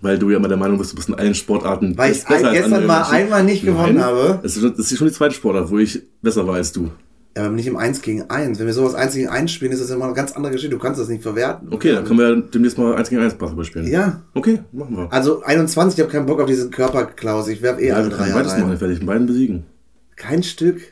weil du ja immer der Meinung bist, du bist in allen Sportarten Weil ich besser als gestern andere mal Menschen. einmal nicht gewonnen habe. Das ist, schon die zweite Sportart, wo ich besser war als du. Ja, aber nicht im 1 gegen 1. Wenn wir sowas 1 gegen 1 spielen, ist das immer eine ganz andere Geschichte. Du kannst das nicht verwerten. Okay, dann können wir demnächst mal 1 gegen 1 Basketball spielen. Ja. Okay, machen wir. Also 21, ich habe keinen Bock auf diesen Körperklaus. Ich werf eh Ja, alle drei können beides machen, rein. dann werde ich in beiden besiegen. Kein Stück.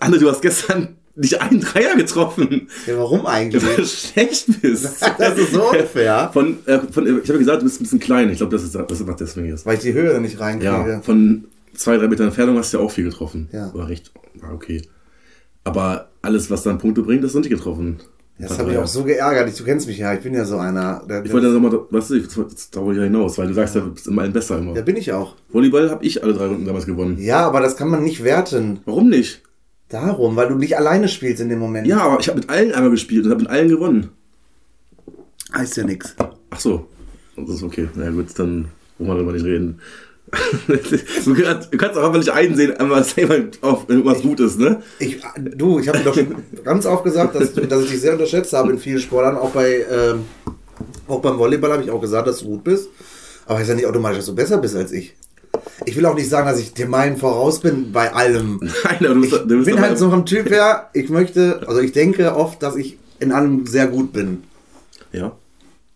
Anne, du hast gestern nicht einen Dreier getroffen. Ja, warum eigentlich? Weil du schlecht bist. das ist so unfair. Von, äh, von, ich habe gesagt, du bist ein bisschen klein. Ich glaube, das ist, das was deswegen ist. Weil ich die Höhe nicht reinkriege. Ja, von zwei, drei Meter Entfernung hast du ja auch viel getroffen. Ja. War recht, war okay. Aber alles, was dann Punkte bringt, das sind nicht getroffen. das hat mich auch so geärgert. Ich, du kennst mich ja. Ich bin ja so einer. Der, Ich wollte dann nochmal, weißt du, ich, da wollte ich ja hinaus, weil du sagst, ja, du bist immer ein besser immer. ja, bin ich auch. Volleyball habe ich alle drei Runden damals gewonnen. Ja, aber das kann man nicht werten. Warum nicht? Darum, weil du nicht alleine spielst in dem Moment. Ja, aber ich habe mit allen einmal gespielt und habe mit allen gewonnen. Heißt ja nichts. Ach so. Das ist okay. Na gut, dann wollen wir darüber nicht reden. du, kannst, auch einfach nicht einsehen, einmal auf, wenn irgendwas gut ist, ne? Ich, du, ich habe dir doch schon ganz oft gesagt, dass, dass ich dich sehr unterschätzt habe in vielen Sportlern. Auch bei ähm, auch beim Volleyball habe ich auch gesagt, dass du gut bist. Aber heißt ja nicht automatisch, dass du besser bist als ich. Ich will auch nicht sagen, dass ich dir meinen voraus bin bei allem. Nein, aber du bist, Ich du bist bin halt so vom Typ her, ich möchte, also ich denke oft, dass ich in allem sehr gut bin. Ja.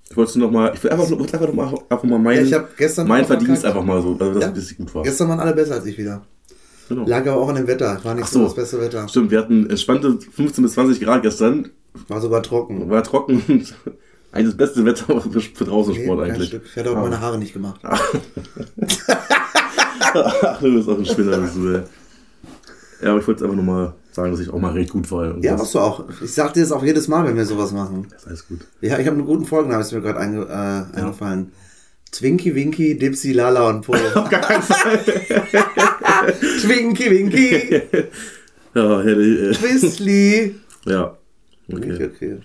Ich wollte noch mal, ich will einfach, wollte einfach, mal, einfach mal mein, Ja, ich mein Verdienst einfach mal so, also dass Ja. richtig gut war. Gestern waren alle besser als ich wieder. Genau. Lag aber auch an dem Wetter. War nicht so. so. das beste Wetter. Stimmt, wir hatten entspannte 15 bis 20 Grad gestern, War sogar trocken. war trocken eigentlich das beste Wetter für, für draußen Sport kein eigentlich. Ich hatte auch meine Haare nicht gemacht. Ach, du bist auch ein Spinner, bist du, ey. Ja, aber ich wollte einfach nur mal sagen, dass ich auch mal recht gut war. Ja, warst du auch. Ich sag dir das auch jedes Mal, wenn wir sowas machen. das ist alles gut. Ja, ich habe einen guten Folgennamen, ist mir gerade einge äh, eingefallen. Twinky, Winky, Dipsy, Lala und Po. Gar keinen Fall. Twinky, Winky, Ja, hätte äh, Twizzly. ja. Okay. Okay. okay.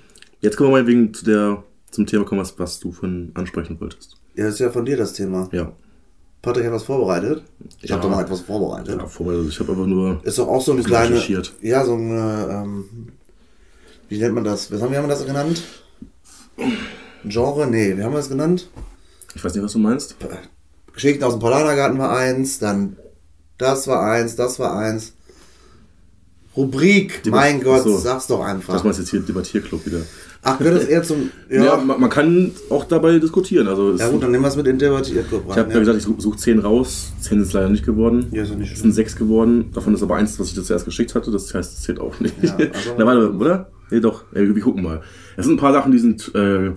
Jetzt kommen wir mal wegen zu der, zum Thema kommen, was, was du von ansprechen wolltest. Ja, das ist ja von dir das Thema. Ja. Patrick hat was vorbereitet. Ich Ja. habe doch mal etwas vorbereitet. Ja, vorbereitet. Ich habe einfach nur. Ist doch auch so eine kleine. Ja, so eine. Ähm, wie nennt man das? Was haben, wie haben wir das genannt? Genre? Nee, wie haben wir das genannt? Ich weiß nicht, was du meinst. Geschichten aus dem Paulanergarten war eins, dann das war eins, das war eins. Rubrik, Die- mein Gott, so. sag's doch Das einfach. meinst jetzt hier Debattierclub wieder. Ach, gehört das eher zum. Ja, Ja, man, man kann auch dabei diskutieren. Also ja gut, dann nehmen wir es mit in Debattierclub ich habe ja rein. gesagt, ich suche such 10 raus. 10 ist leider nicht geworden. Ja, ist ja nicht es sind 6 geworden. Davon ist aber eins, was ich dir zuerst geschickt hatte. Das heißt, das zählt auch nicht. Ja, also- Na, warte, oder? Nee, doch. Ey, wir gucken mal. Es sind ein paar Sachen, die sind äh,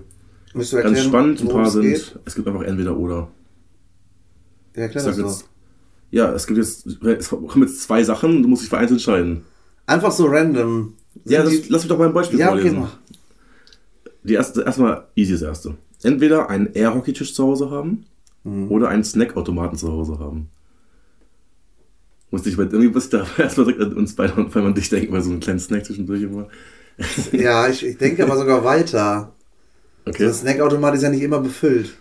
ganz erklären, spannend. Ein paar es sind. geht? Es gibt einfach entweder oder. Ja, Ich das jetzt, ja, es gibt jetzt, es kommen jetzt zwei Sachen. Du musst dich für eins entscheiden. Einfach so random. Ja, Sind das, die- lass mich doch mal ein Beispiel ja okay, vorlesen. mach. Die erste, erstmal easy das erste. Entweder einen Air-Hockey-Tisch zu Hause haben Mhm. oder einen Snackautomaten zu Hause haben. Musste ich bei irgendwie muss ich da erstmal direkt an uns beide und an dich denken, weil so einen kleinen Snack zwischendurch immer. Ja, ich, ich denke aber sogar weiter. Okay. Das Snackautomat ist ja nicht immer befüllt.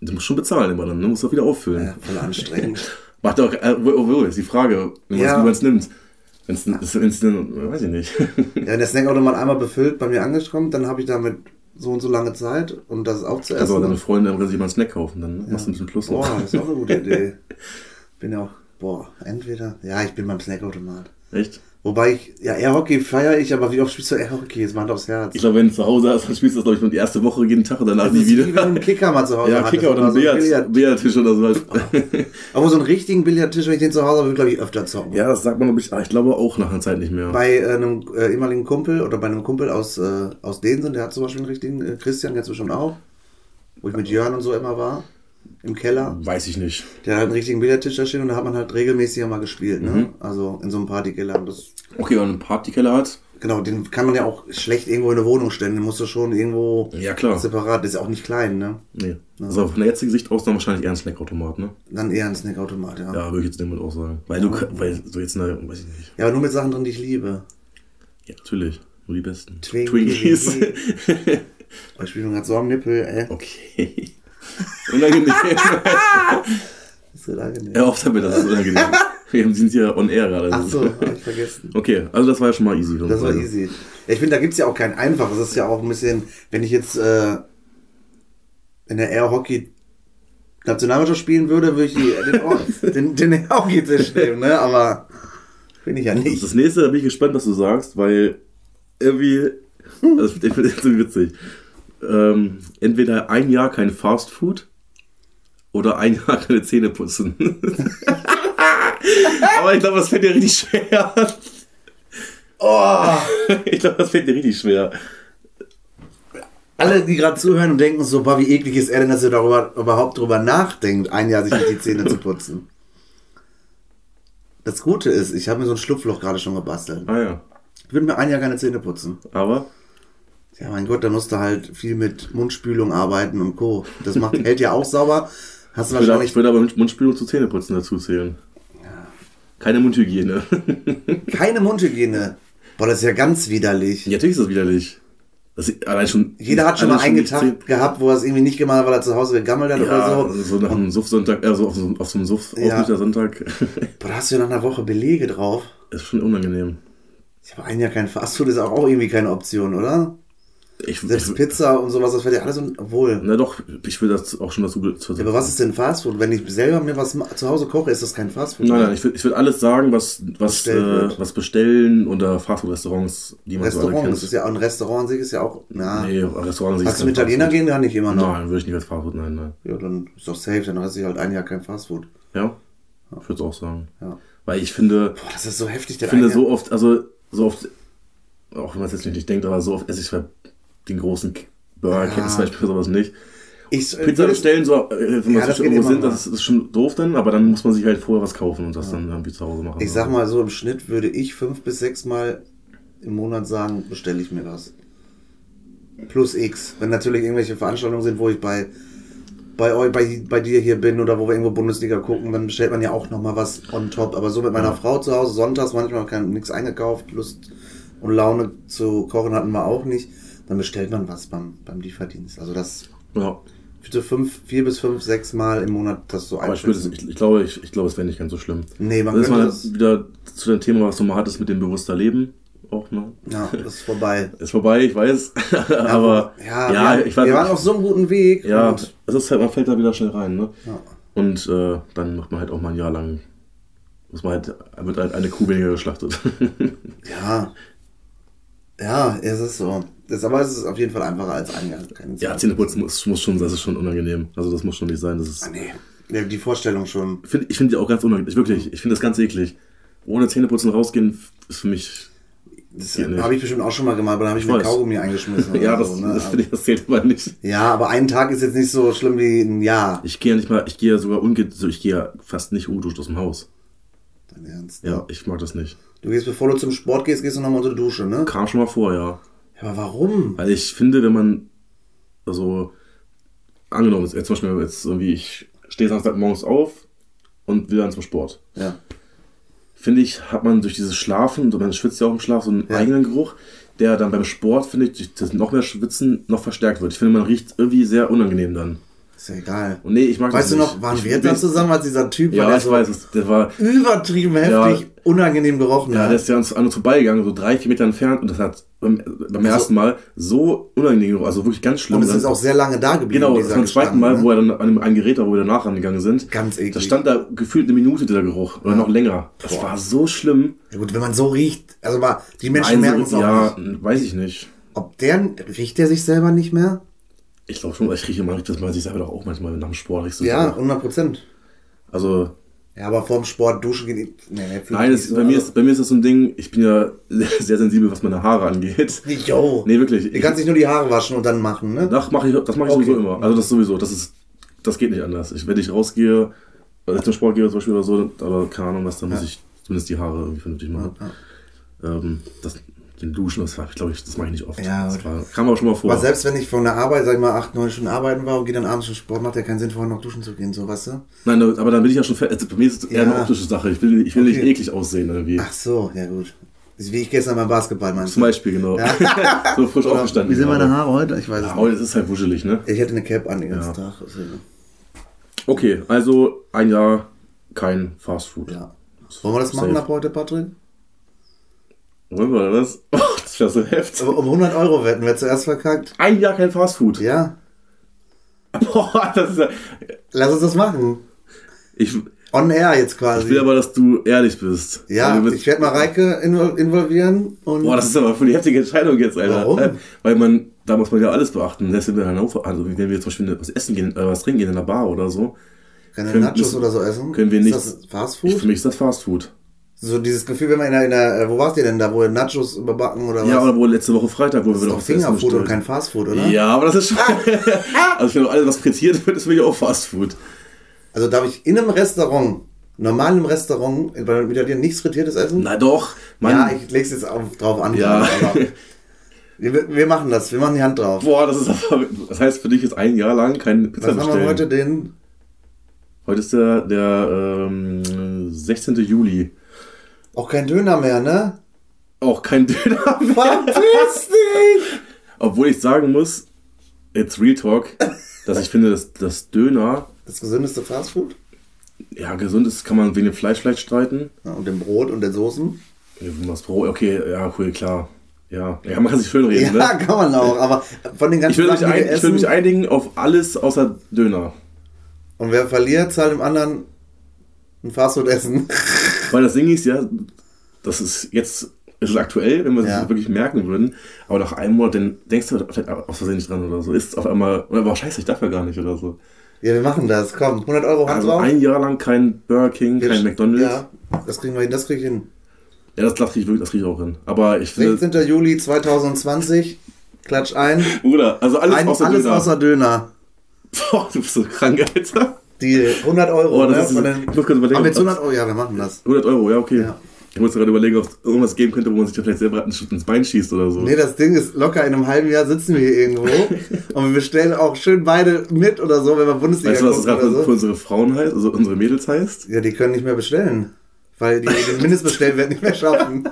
Du musst schon bezahlen immer dann, ne? Du musst auch wieder auffüllen. Ja, voll anstrengend. Macht doch, äh, wo, wo ist die Frage, wie Ja. man es nimmt. Wenn es, wenn's, weiß ich nicht. Ja, wenn der Snackautomat einmal befüllt bei mir angekommen, dann habe ich damit so und so lange Zeit und das auch zu essen. deine Freunde können sich mal einen Snack kaufen, dann machst du ein bisschen Plus. Boah, das ist auch eine gute Idee. Bin ja auch, boah, entweder, ja, ich bin beim Snackautomat. Echt? Wobei ich, ja, Air-Hockey feiere ich, aber wie oft spielst du Air-Hockey? Jetzt macht aufs Herz. Ich glaube, wenn du zu Hause hast, dann spielst du das, glaube ich, nur die erste Woche jeden Tag und danach Das nie ist wie wenn du wieder. einen Kicker mal zu Hause Ja, Kicker oder einen Billard, Billard- Billardtisch oder so. Aber so einen richtigen Billardtisch, wenn ich den zu Hause habe, will ich, glaube ich, öfter zocken. ja, das sagt man, glaube ich, ah, ich glaube auch nach einer Zeit nicht mehr. Bei äh, einem äh, ehemaligen Kumpel oder bei einem Kumpel aus, äh, aus Densen, der hat zum Beispiel einen richtigen, äh, Christian du schon auch, wo ich mit Jörn und so immer war, im Keller. Weiß ich nicht. Der hat einen richtigen Billardtisch da stehen und da hat man halt regelmäßig mal gespielt, ne? Mhm. Also in so einem Partykeller. Und das, Okay, wenn man einen Partykeller hat, genau, den kann man ja auch schlecht irgendwo in eine Wohnung stellen. Den musst du schon irgendwo ja klar. separat, das ist ja auch nicht klein, ne? Nee. Also von der jetzigen Sicht aus dann wahrscheinlich eher ein Snackautomat, ne? Dann eher ein Snackautomat, ja. ja. Ja, würde ich jetzt damit auch sagen. Weil du, weil so jetzt eine, weiß ich nicht. aber nur mit Sachen drin, die ich liebe. Ja, natürlich. Nur die besten. Twinkies. Oh, ich spiele mir gerade so am Nippel, ey. okay. Unangenehm. Das ist so angenehm. Hör auf damit, das ist unangenehm. Wir sind hier on air gerade. Ach so, hab ich vergessen. Okay, also das war ja schon mal easy. Das war easy. Ja, ich finde, da gibt's ja auch kein einfaches. Das ist ja auch ein bisschen, wenn ich jetzt äh, in der Air Hockey Nationalmannschaft spielen würde, würde ich die, den, den, den Air Hockey Tisch nehmen, ne? Aber bin ich ja nicht. Das nächste, da bin ich gespannt, was du sagst, weil irgendwie, also ich finde das so witzig. Ähm, entweder ein Jahr kein Fast Food oder ein Jahr keine Zähne putzen. Aber ich glaube, das fällt dir richtig schwer. Oh, Ich glaube, das fällt dir richtig schwer. alle, die gerade zuhören und denken so, boah, wie eklig ist er denn, dass er darüber überhaupt drüber nachdenkt, ein Jahr sich nicht die Zähne zu putzen. Das Gute ist, ich habe mir so ein Schlupfloch gerade schon gebastelt. Ah ja. Ich würde mir ein Jahr keine Zähne putzen. Aber Ja, mein Gott, da musst du halt viel mit Mundspülung arbeiten und Co. Das macht, hält ja auch sauber. Hast du ich würde, wahrscheinlich ich würde aber Mundspülung zu Zähneputzen dazu zählen. Keine Mundhygiene. keine Mundhygiene. Boah, das ist ja ganz widerlich. ja, natürlich ist das widerlich. Das allein schon. Jeder hat schon mal einen Tag gehabt, wo er es irgendwie nicht gemacht hat, weil er zu Hause gegammelt hat Ja, oder so. so nach einem Suffsonntag, also auf so, auf so einem Suff Ja. Sonntag. Boah, da hast du ja nach einer Woche Belege drauf. ist schon unangenehm. Ich habe ein Jahr kein Fastfood, ist auch irgendwie keine Option, oder? Ich, Selbst ich, Pizza und sowas, das wird ja alles, obwohl. na doch, ich will das auch schon dazu. dazu Ja, aber was ist denn Fastfood? Wenn ich selber mir was zu Hause koche, ist das kein Fastfood. Nein, nein, ich will, ich will alles sagen, was, was, äh, was bestellen oder Fastfood-Restaurants, die man so alle Restaurant, kennt. das ist ja auch ein Restaurant an sich, ist ja auch. Na, nee, Restaurants Hast du mit Italiener gehen, kann ich immer noch. Nein, würde ich nicht als Fastfood, nein, nein. Ja, dann ist doch safe, dann hast du halt ein Jahr kein Fastfood. Ja, ich würde es auch sagen. Ja. Weil ich finde, Boah, das ist so heftig, der ich finde so oft, also so oft, auch wenn man es jetzt nicht denkt, aber so oft esse ich bei den großen Burger Ja. Kings zum Beispiel sowas nicht. Ich, Pizza bestellen, so, äh, wenn Ja, wir das so irgendwo sind, das ist schon doof dann, aber dann muss man sich halt vorher was kaufen und das dann irgendwie zu Hause machen. Ich sag mal so, im Schnitt würde ich fünf bis sechs Mal im Monat sagen, bestelle ich mir was. Plus X. Wenn natürlich irgendwelche Veranstaltungen sind, wo ich bei, bei, eu- bei, bei dir hier bin oder wo wir irgendwo Bundesliga gucken, dann bestellt man ja auch nochmal was on top. Aber so mit meiner Frau zu Hause, sonntags manchmal kein nichts eingekauft, Lust und Laune zu kochen hatten wir auch nicht. Dann bestellt man was beim, beim Lieferdienst. Also das Ja, für fünf, vier bis fünf, sechs Mal im Monat das so aber ich, würde, ich, ich glaube, ich, ich glaube, es wäre nicht ganz so schlimm. Nee, man das ist könnte mal das- wieder zu dem Thema, was du mal hattest mit dem bewusster Leben. Auch, ne? Ja, das ist vorbei. Ist vorbei, ich weiß. aber ja, ja, wir, ich weiß wir waren auf so einem guten Weg. Ja, und- es ist halt, man fällt da wieder schnell rein, ne? Ja. Und äh, dann macht man halt auch mal ein Jahr lang, muss man halt, wird halt eine Kuh weniger geschlachtet. Ja. Ja, es ist so. Das, aber es ist auf jeden Fall einfacher als ein Jahr. Ja. Zähneputzen muss, muss schon, das ist schon unangenehm. Also das muss schon nicht sein. Das ist, Ah, nee. Ja, Die Vorstellung schon. ich finde ich find die auch ganz unangenehm. Wirklich, ich finde das ganz eklig. Ohne Zähneputzen rausgehen ist für mich, Das habe ich bestimmt auch schon mal gemacht, aber dann habe ich, mir weiß. Kaugummi eingeschmissen. ja, das, so, ne? das, finde ich, das zählt aber nicht. ja, aber ein Tag ist jetzt nicht so schlimm wie ein Jahr. Ich gehe ja nicht mal, ich gehe ja sogar unge, so ich gehe ja fast nicht ungeduscht aus dem Haus. Dein Ernst. Ja, ich mag das nicht. Du gehst, bevor du zum Sport gehst, gehst du nochmal unter die Dusche, ne? Kam schon mal vor, ja. Aber warum? Weil ich finde, wenn man, also, angenommen, jetzt zum Beispiel, jetzt irgendwie, ich stehe Samstagmorgens auf und will dann zum Sport. Ja. Finde ich, hat man durch dieses Schlafen, man schwitzt ja auch im Schlaf, so einen Ja. eigenen Geruch, der dann beim Sport, finde ich, durch das noch mehr Schwitzen noch verstärkt wird. Ich finde, man riecht irgendwie sehr unangenehm dann. Ist ja egal. Und nee, ich mag Weißt du noch, waren ich, wir da zusammen, als dieser Typ war, Ja, der ich so weiß es. Der war, übertrieben heftig, unangenehm gerochen ja, hat? der ist ja an uns, an uns vorbeigegangen, so drei, vier Meter entfernt. Und das hat beim, beim ersten Mal so unangenehm gerochen, also wirklich ganz schlimm. Und es ist auch sehr lange da geblieben. Genau, beim zweiten Mal, Gestank, wo ne? er dann an einem, einem Gerät war, wo wir danach rangegangen sind. Ganz eklig. Da stand da gefühlt eine Minute dieser Geruch. Oder noch länger. Das Boah. war so schlimm. Ja gut, wenn man so riecht, also mal, die Menschen Nein, merken es auch ja, nicht. weiß ich nicht. Ob der, riecht der sich selber nicht mehr? Ich glaube schon, ich rieche immer, dass man sich selber doch auch manchmal nach dem Sport riechst. du Ja, selber. 100 Prozent. Also, Ja, aber vorm Sport duschen geht. Nee, nee, nein, es, so bei, mir ist, bei mir ist das so ein Ding, ich bin ja sehr sensibel, was meine Haare angeht. Jo. Nee, wirklich. Du kannst nicht nur die Haare waschen und dann machen, ne? Das mache ich, das mach ich Okay. sowieso immer. Also das sowieso, das ist, das geht nicht anders. Ich, wenn ich rausgehe, wenn ich zum Sport gehe zum Beispiel oder so, aber keine Ahnung was, dann muss Ja. ich zumindest die Haare irgendwie vernünftig machen. Ähm, das, den Duschen, das war, ich glaube, ich, das mache ich nicht oft. Ja, das war, kam aber schon mal vor. Aber selbst wenn ich von der Arbeit, sag ich mal, acht, neun Stunden arbeiten war und gehe dann abends zum Sport, macht ja keinen Sinn, vorher noch duschen zu gehen, so, weißt du? Nein, aber dann bin ich ja schon fertig. Also bei mir ist es eher Ja. eine optische Sache. Ich will, ich will nicht Okay. eklig aussehen irgendwie. Ach so, ja gut. Wie ich gestern beim Basketball meinst Zum? Beispiel, genau. so frisch aufgestanden. Wie sind meine gerade. Haare heute? Ich weiß es Ja, nicht. heute ist es halt wuschelig, ne? Ich hätte eine Cap an den ganzen Ja. Tag. deswegen. Okay, also ein Jahr kein Fastfood. Ja. Wollen wir das machen Safe. ab heute, Patrick? Wir das? Oh, das wäre so heftig. Aber um 100 Euro wetten, wer zuerst verkackt? Ein Jahr kein Fastfood. Ja. Boah, das ist ja. Lass uns das machen. Ich, On air jetzt quasi. ich will aber, dass du ehrlich bist. ja, Also, ich werde mal Reike invol- involvieren und. Boah, das ist aber voll die heftige Entscheidung jetzt, Alter. Warum? Äh, Weil man, da muss man ja alles beachten. Selbst wenn wir in Hannover, also wenn wir zum Beispiel was essen gehen, äh, was trinken gehen in der Bar oder so, keine können- Nachos müssen- oder so essen. können wir ist nicht- das Fast ich, Food? für mich ist das Fastfood. So dieses Gefühl, wenn man in der, in der äh, wo warst ihr denn da, wo Nachos überbacken oder Ja, was? oder wo letzte Woche Freitag, wo das wir ist doch Fingerfood und kein Fast Food, oder? Ja, aber das ist schon. also ich finde, alles, was frittiert wird, ist für mich auch Fastfood. Also darf ich in einem Restaurant, normal im Restaurant, bei einem Italiener nichts frittiertes essen? Na doch, Mann. Ja, ich leg's jetzt auf, drauf an. Ja. wir, wir machen das, wir machen die Hand drauf. Boah, das ist aber. Das heißt für dich jetzt ein Jahr lang keine Pizza Was haben bestellen. wir heute den? Heute ist der, der ähm, 16. Juli. Auch kein Döner mehr, ne? Auch kein Döner mehr. Verpiss dich! Obwohl ich sagen muss, jetzt Real Talk, dass ich finde, dass das Döner, Das gesündeste Fastfood? ja, gesund ist, kann man wegen dem Fleisch vielleicht streiten. Ja, und dem Brot und den Soßen? Was Brot, okay, ja, cool, klar. Ja, ja man kann sich schön reden, Ja, ne? kann man auch, aber von den Ich ganzen will, mich Sachen, ein, ich will mich einigen auf alles außer Döner. und wer verliert, zahlt dem anderen ein Fastfood essen. Weil das Ding ist ja, das ist jetzt, ist es aktuell, wenn wir Ja. das wirklich merken würden, aber nach einem Monat, dann denkst du vielleicht aus Versehen nicht dran oder so. Ist auf einmal, oder aber scheiße, ich darf ja gar nicht oder so. Ja, wir machen das, komm, 100 Euro Hand Also drauf. ein Jahr lang kein Burger King, kein McDonalds. Ja, Ja, das kriegen wir hin, das krieg ich hin. das, das kriege ich wirklich, das krieg ich auch hin. Aber ich finde, 16. Juli 2020, klatsch ein. Bruder, also alles ein außer alles Döner. außer Döner. Boah, du bist so krank, Alter. Die 100 Euro, Oh, das ne? ist- den, ich muss kurz überlegen, haben wir jetzt ob 100 Euro? Ja, wir machen das. 100 Euro, ja, okay. Ja. Ich muss gerade überlegen, ob es irgendwas geben könnte, wo man sich da vielleicht selber ins Bein schießt oder so. Nee, das Ding ist locker, in einem halben Jahr sitzen wir hier irgendwo und wir bestellen auch schön beide mit oder so, wenn wir Bundesliga weißt du, was das gerade oder für, so. unsere Frauen heißt, also unsere Mädels heißt? Ja, die können nicht mehr bestellen. Weil die den Mindestbestellwert nicht mehr schaffen.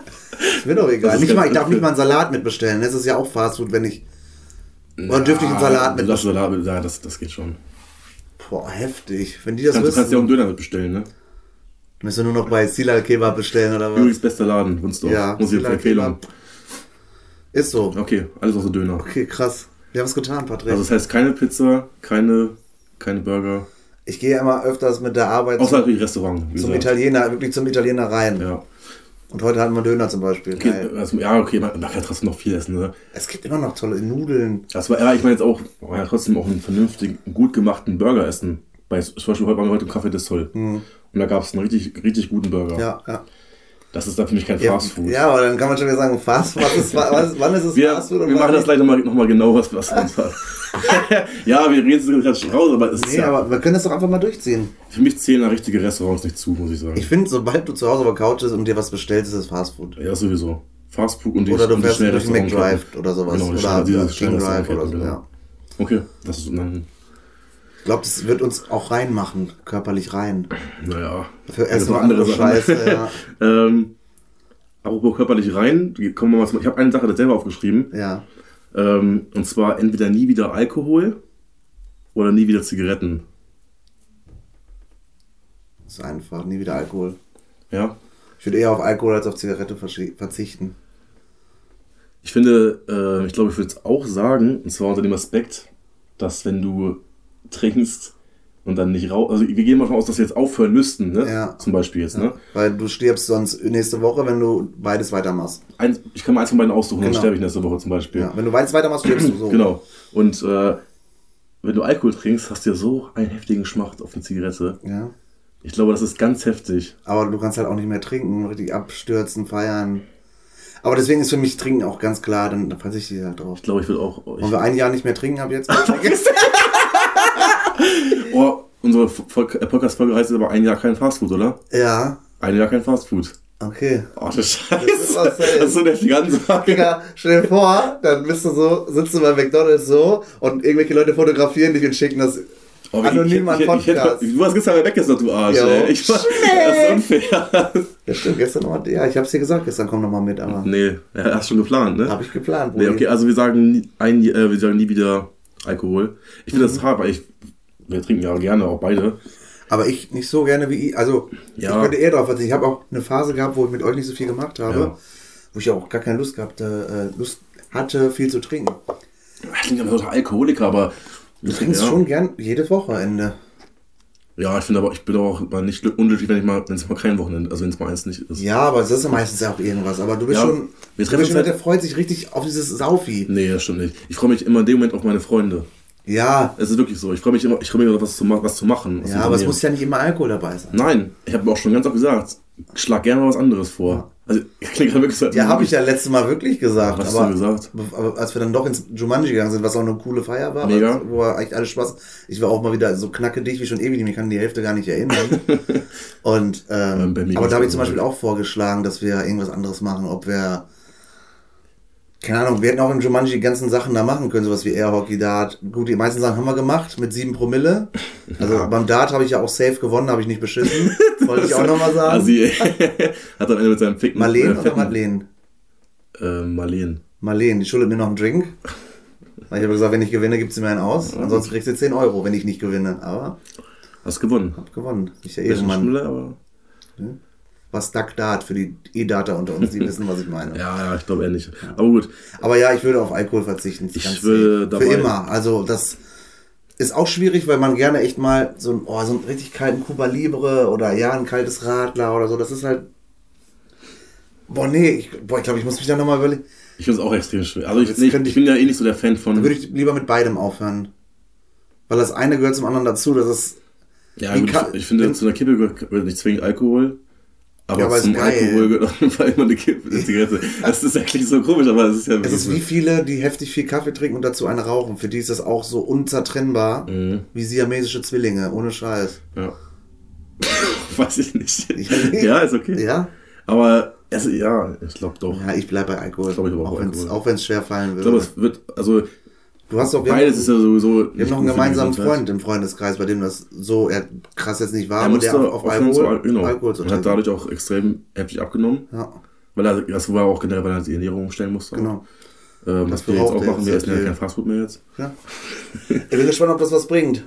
Ist mir doch egal. Das Nicht mal, ich darf nicht mal einen Salat mitbestellen. Das ist ja auch Fastfood, wenn ich. Oder dürfte ich einen Salat du mit darfst Salat ja, das, das geht schon. Boah, heftig. Wenn die das Du kannst, du kannst ja auch einen wissen, Döner mitbestellen, ne? müssen wir nur noch bei Sila Kebab bestellen oder was? Übrigens bester Laden, Wunsdorf. Ja, Muss ich Empfehlung. Ist so. Okay, alles außer Döner. Okay, krass. Wir haben es getan, Patrick. Also das heißt keine Pizza, keine, keine Burger. ich gehe immer öfters mit der Arbeit Außer zum, natürlich Restaurant. zum. Italiener, wirklich zum Italiener rein. Ja. Und heute hatten wir Döner zum Beispiel. Okay, also, ja, okay, man, man kann trotzdem noch viel essen, ne? Es gibt immer noch tolle Nudeln. Das war, ja, ich meine jetzt auch, man kann ja trotzdem auch einen vernünftigen, gut gemachten Burger essen. Bei, zum Beispiel heute waren wir heute im Café des Sol. Und da gab es einen richtig, richtig guten Burger. Mhm. Ja, ja. Das ist dann für mich kein Ja, Fast Food. ja, aber dann kann man schon wieder sagen, Fast was ist, was, wann ist es Wir, Fast Food wir machen das gleich nochmal noch mal genau, was, was uns ja, wir reden es gerade schon raus, aber es ist Nee, ja, aber wir können das doch einfach mal durchziehen. für mich zählen da richtige Restaurants nicht zu, muss ich sagen. Ich finde, sobald du zu Hause auf der Couch bist und dir was bestellst, ist es Fast Food. ja, sowieso. Fast Food und die, Oder du fährst durch. McDrive oder sowas. Genau, oder diese King Drive oder so. genau. Ja. Okay, das ist dann, Ich glaube, das wird uns auch reinmachen, körperlich rein. naja. Für und andere. Scheiße, ja. ähm, apropos körperlich rein, kommen wir mal zum, ich habe eine Sache selber aufgeschrieben. Ja. Ähm, und zwar entweder nie wieder Alkohol oder nie wieder Zigaretten? Das ist einfach, nie wieder Alkohol. Ja. Ich würde eher auf Alkohol als auf Zigarette verzichten. Ich finde, äh, ich glaube, ich würde es auch sagen, und zwar unter dem Aspekt, dass wenn du trinkst und dann nicht rauchst, also wir gehen mal davon aus, dass wir jetzt aufhören müssten, ne? Ja. Zum Beispiel jetzt, ne? Weil du stirbst sonst nächste Woche, wenn du beides weitermachst. Eins, ich kann mal eins von beiden aussuchen, Genau. dann sterbe ich nächste Woche zum Beispiel. Ja, wenn du beides weitermachst, stirbst du so. Genau. Und äh, wenn du Alkohol trinkst, hast du ja so einen heftigen Geschmack auf eine Zigarette. Ja. Ich glaube, das ist ganz heftig. Aber du kannst halt auch nicht mehr trinken, richtig abstürzen, feiern. Aber deswegen ist für mich Trinken auch ganz klar, dann verzichte ich halt drauf. Ich glaube, ich würde auch. Wollen Ich, wir ein Jahr nicht mehr trinken ab jetzt? oh, unsere äh, Podcast-Folge heißt aber ein Jahr kein Fastfood, oder? ja, Ein Jahr kein Fastfood. okay. Oh, das ist Scheiße. was Das ist so eine heftige Ansage. Digga, stell dir vor, dann bist du so, sitzt du bei McDonalds so und irgendwelche Leute fotografieren dich und schicken das Oh, anonym an ich, ich, ich, Podcast. du hast gestern weggesagt, du Arsch. Jo. Ey. Ich war, das ist unfair. Ja, stimmt, gestern nochmal. Ja, ich hab's dir gesagt, gestern komm nochmal mit, aber Nee, ja, hast schon geplant, ne? hab ich geplant. Nee, okay, also wir sagen, nie, ein, äh, wir sagen nie wieder Alkohol. Ich finde das hart, weil ich, wir trinken ja gerne auch beide. Aber ich nicht so gerne wie ich. Also, Ja. ich könnte eher drauf verzichten. Ich habe auch eine Phase gehabt, wo ich mit euch nicht so viel gemacht habe. Ja. Wo ich auch gar keine Lust gehabt äh, Lust hatte, viel zu trinken. Ich klingt immer total Alkoholiker, aber. Du trinkst ja. schon gern jedes Wochenende. Ja, ich finde aber, ich bin auch mal nicht glück- unglücklich, wenn ich mal, wenn es mal kein Wochenende, also wenn es mal eins nicht ist. Ja, aber das ist ja meistens ja auch irgendwas. Aber du bist Ja, schon. wir Du treffen bist uns schon, der freut sich richtig auf dieses Saufi. Nee, das stimmt nicht. Ich freue mich immer in dem Moment auf meine Freunde. Ja, Es ist wirklich so. Ich freue mich immer, ich freue mich immer, was zu, was zu machen. was zu ja, aber es muss ja nicht immer Alkohol dabei sein. Nein, ich habe auch schon ganz oft gesagt, schlag gerne mal was anderes vor. Also, ich klingt gerade wirklich so. Ja, habe ich ja letztes Mal wirklich gesagt. Was hast aber, du gesagt? aber als wir dann doch ins Jumanji gegangen sind, was auch eine coole Feier war, Mega. wo war eigentlich alles Spaß. Ich war auch mal wieder so knackedicht wie schon ewig, ich kann die Hälfte gar nicht erinnern. Und ähm, Ähm, aber da habe ich zum Beispiel auch vorgeschlagen, dass wir irgendwas anderes machen, ob wir keine Ahnung, wir hätten auch im Jumanji die ganzen Sachen da machen können, sowas wie Airhockey, Dart. Gut, die meisten Sachen haben wir gemacht mit sieben Promille. Also Ja. beim Dart habe ich ja auch safe gewonnen, habe ich nicht beschissen. Wollte ich auch nochmal sagen. Also, hat am Ende mit seinem Ficken. Marleen äh, oder Madeleine? Äh, Marleen. Marleen, die schuldet mir noch einen Drink. Weil Ich habe gesagt, wenn ich gewinne, gibt sie mir einen aus. Ansonsten kriegst du 10 Euro, wenn ich nicht gewinne. Aber Hast gewonnen. hab gewonnen. Ich Bisschen Ehrenmann. schneller, aber. Was Duck Dart für die E-Data unter uns, die wissen, was ich meine. Ja, ja, ich glaube eher nicht. Aber gut. Aber ja, ich würde auf Alkohol verzichten. Ich würde dabei- Für immer. Also das ist auch schwierig, weil man gerne echt mal so, ein, oh, so einen richtig kalten Cuba Libre oder ja, ein kaltes Radler oder so. Das ist halt. Boah, nee, ich, boah, ich glaube, ich muss mich da nochmal überlegen. Ich finde es auch extrem schwer. Also, ich, ich, ich bin ja eh nicht so der Fan von. Da würde ich lieber mit beidem aufhören. Weil das eine gehört zum anderen dazu. Das ist. ja, gut, ich, ich finde, zu einer Kippe gehört nicht zwingend Alkohol. Aber, Ja, aber ist zum geil. Alkohol gehört auf jeden Fall immer eine Kippe, eine Zigarette. Das ist eigentlich so komisch, aber es ist ja Es ist wie viele, die heftig viel Kaffee trinken und dazu eine rauchen. Für die ist das auch so unzertrennbar Mhm. wie siamesische Zwillinge, ohne Scheiß. Ja. Weiß ich nicht. Ja, ist okay. Ja? Aber, es, ja, ich glaube doch. Ja, ich bleibe bei Alkohol. Glaub ich auch auch wenn es schwer fallen Ich würde. glaube, es wird, also, du hast doch, beides ist ja sowieso. wir haben noch einen gemeinsamen Freund im Freundeskreis, bei dem das so er, krass jetzt nicht war, Er aber der auf, auf Alkohol, genau, Alkohol zu und hat dadurch auch extrem heftig abgenommen. Ja, Weil er, das war auch generell, weil er die Ernährung umstellen musste. genau. Ähm, Das was wir jetzt auch machen, wir essen ja kein Fastfood mehr jetzt. Ja. Ich bin gespannt, ob das was bringt.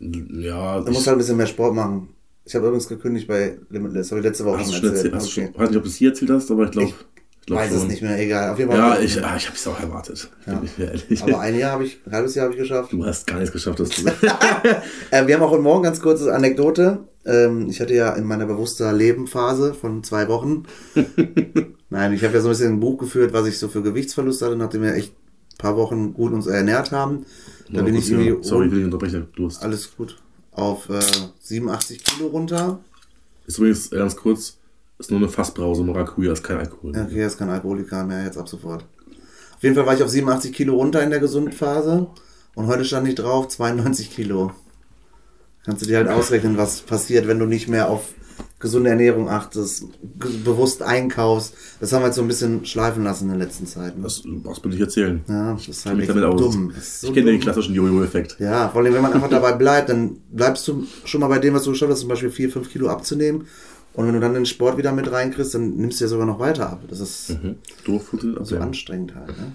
Ja, Du musst halt ein bisschen mehr Sport machen. Ich habe übrigens gekündigt bei Limitless, habe ich letzte Woche hast du schon erzählt, erzählt. hast du Okay. schon, weiß nicht, ob du es hier erzählt hast, aber ich glaube, glaub Weiß schon. es nicht mehr, egal. Auf jeden Fall. Ja, ich, ah, ich habe es auch erwartet. Ja. Aber ein Jahr habe ich, ein halbes Jahr habe ich geschafft. du hast gar nichts geschafft, das zu Äh, wir haben auch heute Morgen ganz kurze Anekdote. Ähm, ich hatte ja in meiner bewusster Leben-Phase von zwei Wochen. Nein, ich habe ja so ein bisschen ein Buch geführt, was ich so für Gewichtsverlust hatte, nachdem wir echt ein paar Wochen gut uns ernährt haben. Da bin ich irgendwie Sorry, ich will nicht unterbrechen. Du hast. alles gut auf äh, 87 Kilo runter. Ist übrigens ganz kurz, ist nur eine Fassbrause, Maracuja ist kein Alkohol. Ja, Okay, er ist kein Alkoholiker mehr, jetzt ab sofort. Auf jeden Fall war ich auf 87 Kilo runter in der Gesundphase und heute stand ich drauf 92 Kilo. Kannst du dir halt ausrechnen, was passiert, wenn du nicht mehr auf gesunde Ernährung achtest, bewusst einkaufst. Das haben wir jetzt so ein bisschen schleifen lassen in der letzten Zeit. Ne? Das brauchst du nicht erzählen. Ja, das ist Ich halt echt damit aus. dumm. So ich kenne den klassischen Jojo-Effekt. Ja, vor allem, wenn man einfach dabei bleibt, dann bleibst du schon mal bei dem, was du geschafft hast, zum Beispiel 4, 5 Kilo abzunehmen. Und wenn du dann den Sport wieder mit reinkriegst, dann nimmst du ja sogar noch weiter ab. Das ist Mhm. So auch. anstrengend halt. Ne?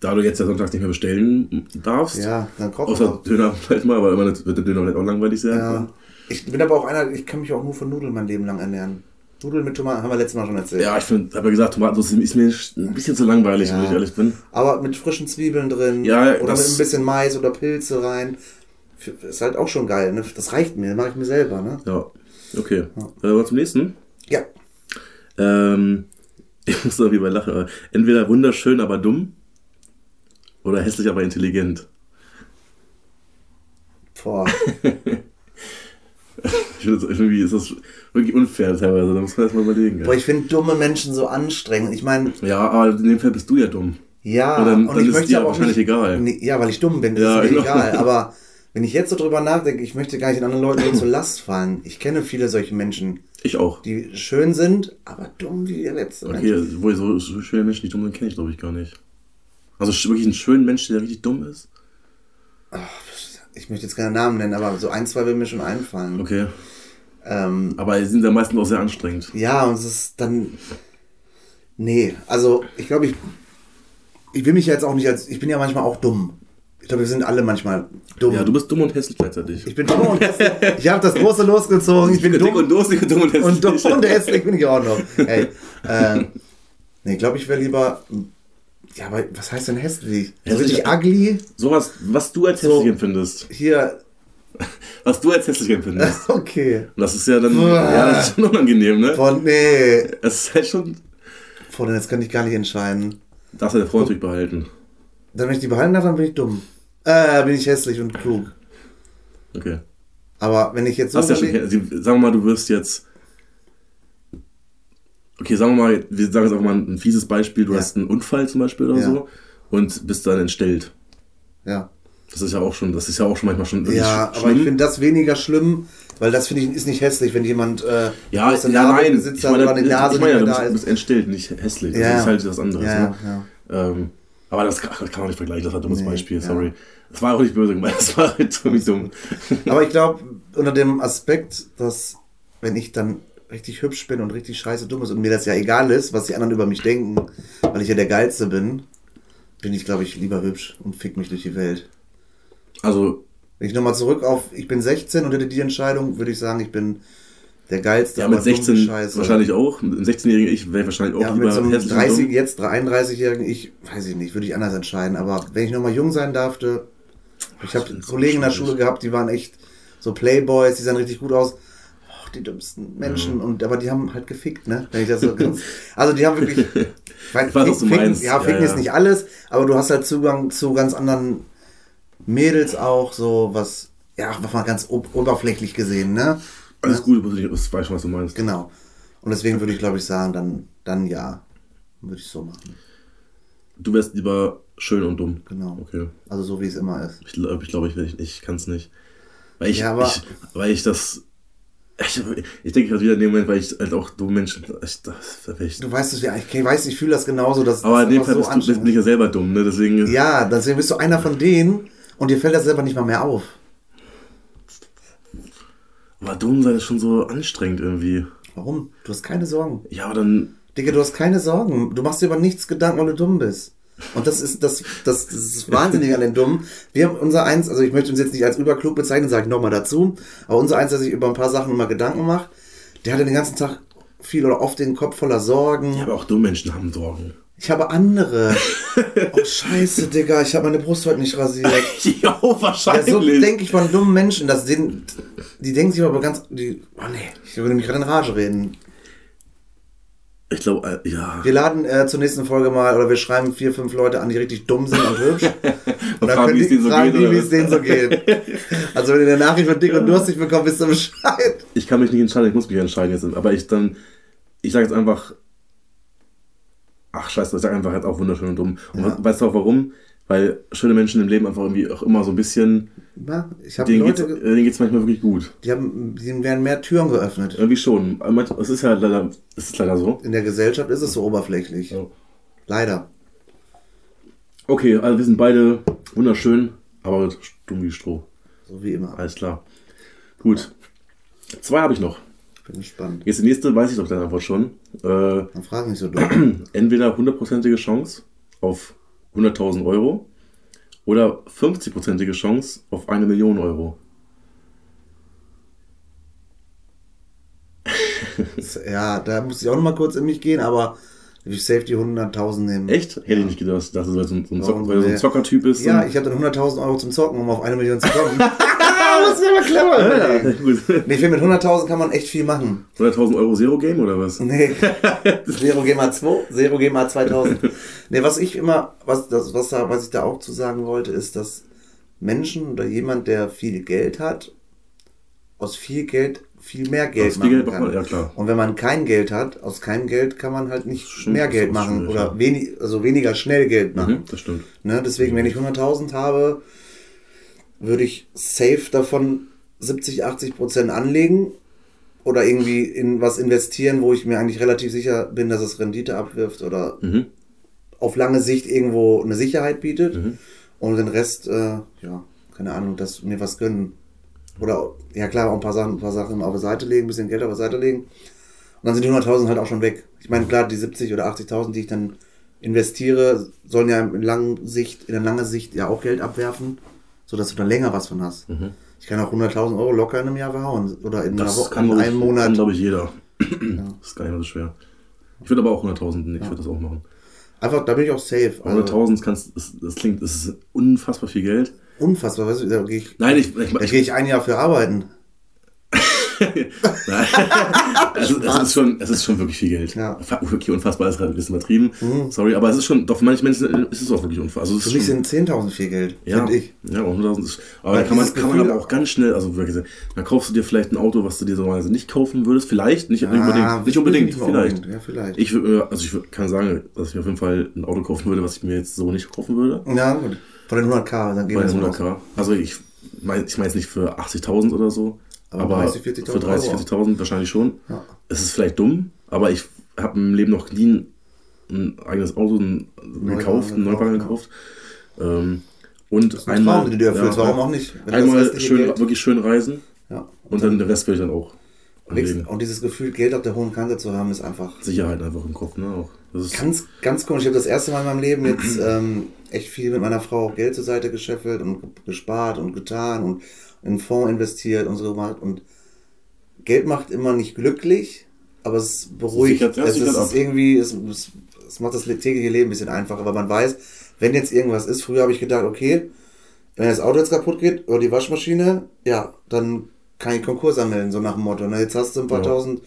da du jetzt ja sonntags nicht mehr bestellen darfst, Ja, dann kochen außer. Döner vielleicht mal, weil immer wird der Döner vielleicht auch langweilig sein. Ja. Ich bin aber auch einer, ich kann mich auch nur von Nudeln mein Leben lang ernähren. Nudeln mit Tomaten haben wir letztes Mal schon erzählt. Ja, ich finde, habe ja gesagt, Tomatensauce ist mir ein bisschen zu langweilig, Ja. wenn ich ehrlich bin. Aber mit frischen Zwiebeln drin Ja, oder mit ein bisschen Mais oder Pilze rein. Ist halt auch schon geil, ne? Das reicht mir, mache ich mir selber, ne? Ja, okay. Äh, mal zum nächsten. Ja. Ähm, ich muss da wie bei lachen. aber Entweder wunderschön, aber dumm. Oder hässlich, aber intelligent. Boah. Ich finde, irgendwie ist das wirklich unfair teilweise. Da muss man erstmal überlegen. Boah, Ja. ich finde dumme Menschen so anstrengend. Ich meine, ja, aber in dem Fall bist du ja dumm. ja, Und dann- und dann ich ist möchte dir wahrscheinlich nicht, egal. Nee, ja, weil ich dumm bin, das Ja, ist mir genau. egal. Aber wenn ich jetzt so drüber nachdenke, ich möchte gar nicht den anderen Leuten so zur Last fallen. Ich kenne viele solche Menschen, Ich auch. die schön sind, aber dumm wie der letzte Mensch. Okay, wo so, so schöne Menschen, die dumm sind, kenne ich glaube ich gar nicht. Also wirklich einen schönen Menschen, der richtig dumm ist? Ich möchte jetzt keine Namen nennen, aber so ein, zwei will mir schon einfallen. Okay. Ähm, Aber die sind ja meistens auch sehr anstrengend. Ja, und es ist dann. Nee, also ich glaube, ich. Ich will mich jetzt auch nicht als. Ich bin ja manchmal auch dumm. Ich glaube, wir sind alle manchmal dumm. Ja, du bist dumm und hässlich gleichzeitig. ich bin dumm und hässlich. Ich habe das große losgezogen. Ich bin dumm und durstig und dumm und hässlich. und dumm und hässlich bin ich auch noch. Ey, äh, nee, ich glaube, ich wäre lieber. Ja, aber was heißt denn hässlich? So Hässlich- richtig ugly? Sowas, was du als So. hässlich empfindest. Hier. Was du als hässlich empfindest. Okay. Und das ist ja dann, ja, das ist schon unangenehm, ne? Von, nee. Das ist halt schon, Von, jetzt kann ich gar nicht entscheiden. darfst du der Frau natürlich behalten. Dann, wenn ich die behalten darf, dann bin ich dumm. Äh, bin ich hässlich und klug. Okay. Aber wenn ich jetzt so Hast ja schon, sagen wir mal, du wirst jetzt, okay, sagen wir mal, wir sagen jetzt auch mal ein fieses Beispiel, du Ja. hast einen Unfall zum Beispiel oder Ja. so und bist dann entstellt. Ja, Das ist ja auch schon, das ist ja auch schon manchmal schon ja sch- aber ich finde das weniger schlimm, weil das finde ich ist nicht hässlich, wenn jemand äh, ja, aus der ja, nein, sitzt ich meine, oder eine Nase ich meine, ja, du bist, bist entstellt, nicht hässlich. Ja. Das ist halt was anderes. Ja, ne? ja. Ähm, aber das kann, kann man nicht vergleichen, das war ein dummes Nee, Beispiel, ja. sorry. Das war auch nicht böse gemeint, das war halt ziemlich dumm. Aber ich glaube, unter dem Aspekt, dass wenn ich dann richtig hübsch bin und richtig scheiße dumm ist und mir das ja egal ist, was die anderen über mich denken, weil ich ja der Geilste bin, bin ich, glaube ich, lieber hübsch und fick mich durch die Welt. Also, Wenn ich nochmal zurück auf, ich bin 16 und hätte die Entscheidung, würde ich sagen, ich bin der Geilste, ja, mit aber dumm wie 16 scheiße. wahrscheinlich auch. Mit einem 16-jährigen Ich wäre wahrscheinlich auch Ja, mit lieber so hässlich und 30, dumm. jetzt 33-Jährigen, ich weiß ich nicht, würde ich anders entscheiden. Aber wenn ich nochmal jung sein darfte, ich habe so Kollegen in der. Schule gehabt, die waren echt so Playboys, die sahen richtig gut aus. Oh, die dümmsten Menschen. Und, aber die haben halt gefickt, ne? Wenn ich das so ganz, also die haben wirklich. Ich weiß, was du ficken, meinst. Ja, Ja, ficken ja. ist nicht alles, aber du hast halt Zugang zu ganz anderen Mädels auch, so was, ja, was mal ganz ob oberflächlich gesehen, ne? Alles gut, muss ich, ich weiß schon, was du meinst. Genau. Und deswegen würde ich, glaube ich, sagen, dann, dann ja. Würde ich so machen. Du wärst lieber schön und dumm. Genau. Okay. Also so wie es immer ist. Ich glaube, ich, glaub, ich, ich, ich kann es nicht. Weil ich, Ja, ich, weil ich das. Ich, ich denke gerade wieder in dem Moment, weil ich halt auch dumme Menschen. Ich, das, ich, Du weißt es ja, ich weiß, ich fühle das genauso. Dass aber das in dem Fall bist du, bist, bin ich ja selber dumm, ne? Deswegen. Ja, deswegen bist du einer von denen und dir fällt das selber nicht mal mehr auf. Aber dumm sein ist schon so anstrengend irgendwie. Warum? Du hast keine Sorgen. Ja, aber dann. Digga, du hast keine Sorgen. Du machst dir über nichts Gedanken, weil du dumm bist. Und das ist das, das, das ist wahnsinnig an den Dummen. Wir haben unser Eins, also ich möchte uns jetzt nicht als überklug bezeichnen, sage ich nochmal dazu, aber unser Eins, der sich über ein paar Sachen immer Gedanken macht, der hatte den ganzen Tag viel oder oft den Kopf voller Sorgen. Ja, aber auch dumme Menschen haben Sorgen. Ich habe andere. oh, scheiße, Digga, ich habe meine Brust heute nicht rasiert. ja, Ja, wahrscheinlich. so denke ich von dummen Menschen, dass den, die denken sich aber ganz, die, oh nee, ich würde mich gerade in Rage reden. ich glaube, äh, ja. Wir laden äh, zur nächsten Folge mal, oder wir schreiben vier, fünf Leute an, die richtig dumm sind und hübsch. Und dann fragen, können wie es die denen so fragen, geht, die, wie es denen so geht. Also wenn ihr eine Nachricht von dick und durstig bekommt, wisst ihr Bescheid. Ich kann mich nicht entscheiden, ich muss mich entscheiden jetzt. Aber ich dann. Ich sage jetzt einfach. Ach, scheiße, ich sage einfach halt auch wunderschön und dumm. Und Ja. weißt du auch warum? Weil schöne Menschen im Leben einfach irgendwie auch immer so ein bisschen. Ja, ich habe Denen geht's, Leute, ge- denen geht's manchmal wirklich gut. die haben, denen werden mehr Türen geöffnet. Irgendwie schon. Es ist ja leider, es ist leider so. In der Gesellschaft ist es so oberflächlich. Ja. Leider. Okay, also wir sind beide wunderschön, aber dumm wie Stroh. So wie immer. Alles klar. Gut. Zwei habe ich noch. Bin gespannt. Jetzt die nächste weiß ich doch deine Antwort schon. Äh, Dann frag nicht so dumm. entweder hundertprozentige Chance auf 100.000 Euro oder 50-prozentige Chance auf eine Million Euro. ja, da muss ich auch noch mal kurz in mich gehen, aber ich safe die 100.000 nehmen. Echt? Hätte ich nicht gedacht, dass du so ein, so ein, Zock, Warum weil du so ein? Zockertyp bist. Ja, und- ich habe dann 100.000 Euro zum Zocken, um auf eine Million zu kommen. das ist aber clever. Ja. Nee, ich finde, mit 100.000 kann man echt viel machen. 100.000 Euro Zero Game oder was? Nee. Zero G mal 2, Zero G mal 2000. Nee, was ich immer, was, das, was, da, was ich da auch zu sagen wollte, ist, dass Menschen oder jemand, der viel Geld hat, aus viel Geld viel mehr Geld Aus viel machen Geld macht kann. man- ja, klar. Und wenn man kein Geld hat, aus keinem Geld kann man halt nicht Stimmt, mehr Geld machen schwierig, oder wenig, also weniger schnell Geld machen. Mhm, das stimmt. Ne? Deswegen, wenn ich 100.000 habe, würde ich safe davon 70, 80 Prozent anlegen oder irgendwie in was investieren, wo ich mir eigentlich relativ sicher bin, dass es Rendite abwirft oder Mhm. auf lange Sicht irgendwo eine Sicherheit bietet. Mhm. Und den Rest, äh, ja, keine Ahnung, dass mir was gönnen. Oder, ja klar, auch ein paar Sachen, ein paar Sachen auf die Seite legen, ein bisschen Geld auf die Seite legen. Und dann sind die 100.000 halt auch schon weg. Ich meine, klar, die 70 oder 80.000, die ich dann investiere, sollen ja in langen Sicht, in der langen Sicht ja auch Geld abwerfen, sodass du dann länger was von hast. Ich kann auch 100.000 Euro locker in einem Jahr verhauen. Oder in, einer Das Woche, kann, in ich, einem kann Monat. glaube ich, jeder. Das ist gar nicht mehr so schwer. Ich würde aber auch 100.000, ich würde das auch machen. Einfach, da bin ich auch safe. Also, 100.000, kannst, das, das klingt, das ist unfassbar viel Geld. unfassbar, weißt du, da gehe ich, Nein, ich, ich, da gehe ich ein Jahr für arbeiten. Nein. es, ist, schon, es ist schon wirklich viel Geld. Ja. Okay, unfassbar ist gerade ein bisschen übertrieben. Sorry, aber es ist schon, doch für manche Menschen ist es auch wirklich unfassbar. Also Für mich schon, sind 10.000 viel Geld, ja, finde ich. ja, auch 100.000 ist. Aber Weil da kann man, kann man aber auch ganz schnell, also wirklich, dann kaufst du dir vielleicht ein Auto, was du dir normalerweise nicht kaufen würdest. Vielleicht, nicht, nicht unbedingt. Nicht unbedingt, vielleicht. unbedingt, Ja, vielleicht. Ich mir- also ich kann sagen, dass ich mir auf jeden Fall ein Auto kaufen würde, was ich mir jetzt so nicht kaufen würde. ja, gut. Von den 100k, dann gehen wir den jetzt mal 100k. Also ich meine ich mein jetzt nicht für 80.000 oder so, Aber aber, 30, 40.000 für 30, Euro. 40.000 wahrscheinlich schon. Ja. Es ist vielleicht dumm, aber ich habe im Leben noch nie ein, eigenes Auto ein, gekauft, einen Neuwagen gekauft, gekauft. Ähm, und ist ein Traum, den du erfüllst, warum auch nicht? Das Einmal schön, wirklich schön reisen Ja. und dann den Rest will ich dann auch Und dieses Gefühl, Geld auf der hohen Kante zu haben, ist einfach Sicherheit einfach im Kopf, ne? Auch. Das ist, ganz, ganz komisch. Ich habe das erste Mal in meinem Leben jetzt ähm, echt viel mit meiner Frau auch Geld zur Seite gescheffelt und ge- gespart und getan und in einen Fonds investiert und so gemacht. Und Geld macht immer nicht glücklich, aber es beruhigt. sichert- ja, es ist, ab. irgendwie, es, es, es macht das tägliche Leben ein bisschen einfacher, weil man weiß, wenn jetzt irgendwas ist, früher habe ich gedacht, okay, wenn das Auto jetzt kaputt geht oder die Waschmaschine, ja, dann kann ich Konkurs anmelden, so nach dem Motto. Na, jetzt hast du ein paar Ja. tausend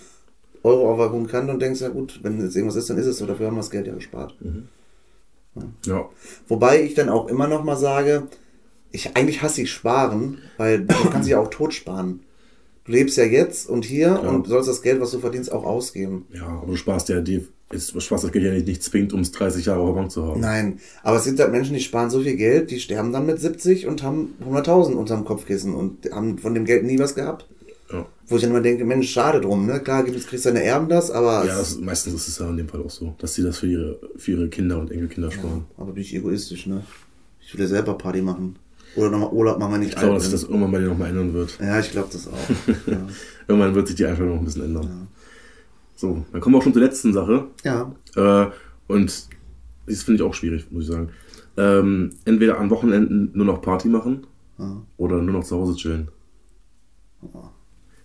Euro auf der hohen Kante und denkst, ja gut, wenn jetzt irgendwas ist, dann ist es so, dafür haben wir das Geld ja gespart. ja. Wobei ich dann auch immer noch mal sage, ich, eigentlich hasse ich Sparen, weil du kannst dich auch tot sparen. Du lebst ja jetzt und hier Ja. und sollst das Geld, was du verdienst, auch ausgeben. ja, aber du sparst ja die, du sparst das Geld ja nicht, nicht zwingend, um es 30 Jahre auf der Bank zu haben. Nein, aber es gibt halt Menschen, die sparen so viel Geld, die sterben dann mit 70 und haben 100.000 unterm Kopfkissen und haben von dem Geld nie was gehabt. Ja. Wo ich dann immer denke, Mensch, schade drum, ne? Klar, gibt- kriegst deine Erben das, aber, Ja, das, meistens ist es ja in dem Fall auch so, dass sie das für ihre, für ihre Kinder und Enkelkinder sparen. aber bin ich egoistisch, ne? Ich will ja selber Party machen. Oder nochmal Urlaub machen, wenn ich Ich glaube, dass sich das irgendwann bei dir nochmal ändern wird. Ja, ich glaube das auch. ja. Irgendwann wird sich die Einstellung noch ein bisschen ändern. So, dann kommen wir auch schon zur letzten Sache. ja. Äh, und das finde ich auch schwierig, muss ich sagen. Ähm, entweder an Wochenenden nur noch Party machen Ja. oder nur noch zu Hause chillen.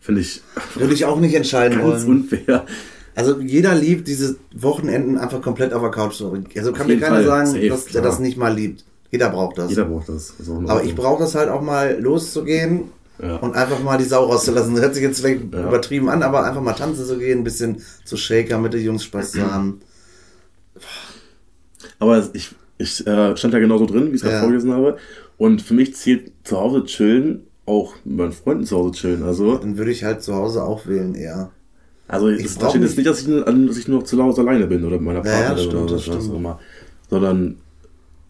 Finde ich Würde ich auch nicht entscheiden ganz wollen. unfair. Also jeder liebt diese Wochenenden einfach komplett auf der Couch zu. Also kann mir keiner Fall. sagen, Safe, dass der klar. das nicht mal liebt. Jeder braucht das. Jeder braucht das. Aber ich brauche das halt auch mal loszugehen Ja. und einfach mal die Sau rauszulassen. Das hört sich jetzt vielleicht Ja. übertrieben an, aber einfach mal tanzen zu gehen, ein bisschen zu Shaker mit den Jungs Spaß zu haben. Aber ich, ich äh, stand da genauso drin, wie ich es gerade Ja. vorgelesen habe. Und für mich zählt zu Hause chillen auch mit meinen Freunden zu Hause chillen. Also, Dann würde ich halt zu Hause auch wählen eher. also Ich es steht jetzt nicht- dass ich, nur- dass ich nur zu Hause alleine bin oder mit meiner Ja, ja, Partnerin stimmt, oder was auch immer. Sondern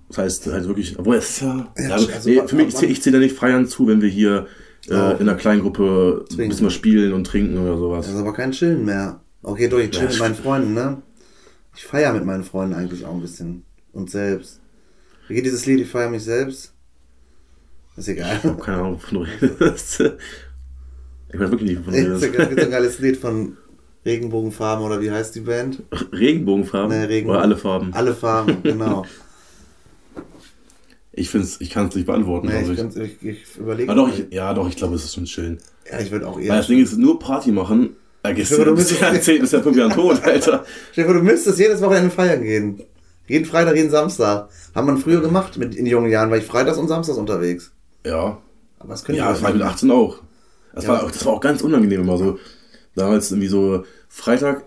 das heißt halt wirklich, obwohl es ja. Ja, ja also nee, für mich, ich zähle da nicht feiern zu, wenn wir hier äh, in einer kleinen Gruppe ein Trinken. bisschen was spielen und trinken oder sowas. Das ist aber kein Chillen mehr. Okay, doch, ich chill Ja, mit meinen Freunden, ne? Ich feiere mit meinen Freunden eigentlich auch ein bisschen. Und selbst. Wie geht dieses Lied? Ich feiere mich selbst? Ist egal. Ich habe keine Ahnung, wovon du redest. Ich weiß wirklich nicht, wovon du Es gibt redest. ein geiles Lied von Regenbogenfarben oder wie heißt die Band? Regenbogenfarben Nee, Regen- oder alle Farben? Alle Farben, genau. Ich find's, ich kann es nicht beantworten. Nee, also ich, ich, ich, überlege. ah, doch, ich, ja, doch, ich glaube, es ist schon chillen. ja, ich würde auch Weil eher. das Ding ist, nur Party machen, da gehst du du bis müsstest- ja zehn bis ja fünf Jahren tot, Alter. Stefan, du müsstest jedes Wochenende feiern gehen. Jeden Freitag, jeden Samstag. Haben wir früher gemacht mit in jungen Jahren, war ich freitags und samstags unterwegs. Ja, Aber das können ja, das war mit 18 auch. Das, Ja. war, auch- das war auch ganz unangenehm immer so. Damals irgendwie so Freitag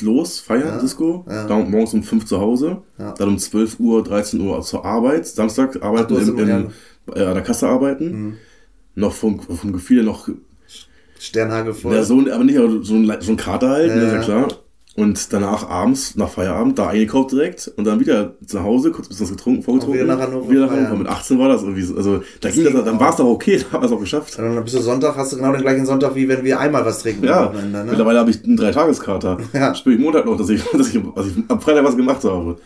los, Feiern, Ja, Disco, ja. dann morgens um 5 zu Hause, Ja. dann um 12 Uhr, 13 Uhr zur Arbeit, Samstag arbeiten, hast im, im, äh, an der Kasse arbeiten, noch vom, vom Gefühl noch, Sternhagel voll. ja, so, aber nicht, aber so ein, so ein Kater halt, ne, Ja. ist ja klar. Und danach abends, nach Feierabend, da eingekauft direkt und dann wieder zu Hause, kurz ein bisschen was getrunken, vorgetrunken. wieder nach Hannover wieder nach. Hannover. Mit 18 war das irgendwie so, also da ging das, dann war es doch okay, da haben wir es auch geschafft. Und dann bist du Sonntag, hast du genau den gleichen Sonntag, wie wenn wir einmal was trinken. Ja, ne? mittlerweile habe ich einen Dreitageskater. Ja. Spüre ich Montag noch, dass ich, dass, ich, dass ich am Freitag was gemacht habe.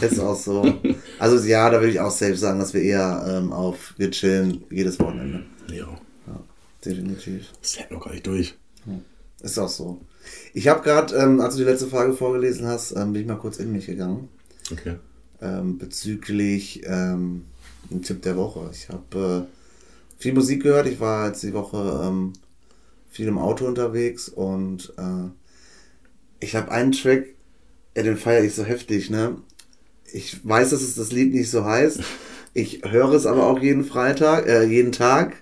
Ist auch so. Also ja, da würde ich auch safe sagen, dass wir eher ähm, auf wir chillen jedes Wochenende. Ja, Definitiv. das hält noch gar nicht durch. Ist auch so. Ich habe gerade, ähm, als du die letzte Frage vorgelesen hast, ähm, bin ich mal kurz in mich gegangen. Okay. ähm, bezüglich ähm, ein Tipp der Woche. Ich habe äh, viel Musik gehört. Ich war jetzt die Woche ähm, viel im Auto unterwegs und äh, ich habe einen Track, ja, den feiere ich so heftig, ne? Ich weiß, dass es das Lied nicht so heißt. Ich höre es aber auch jeden Freitag, äh, jeden Tag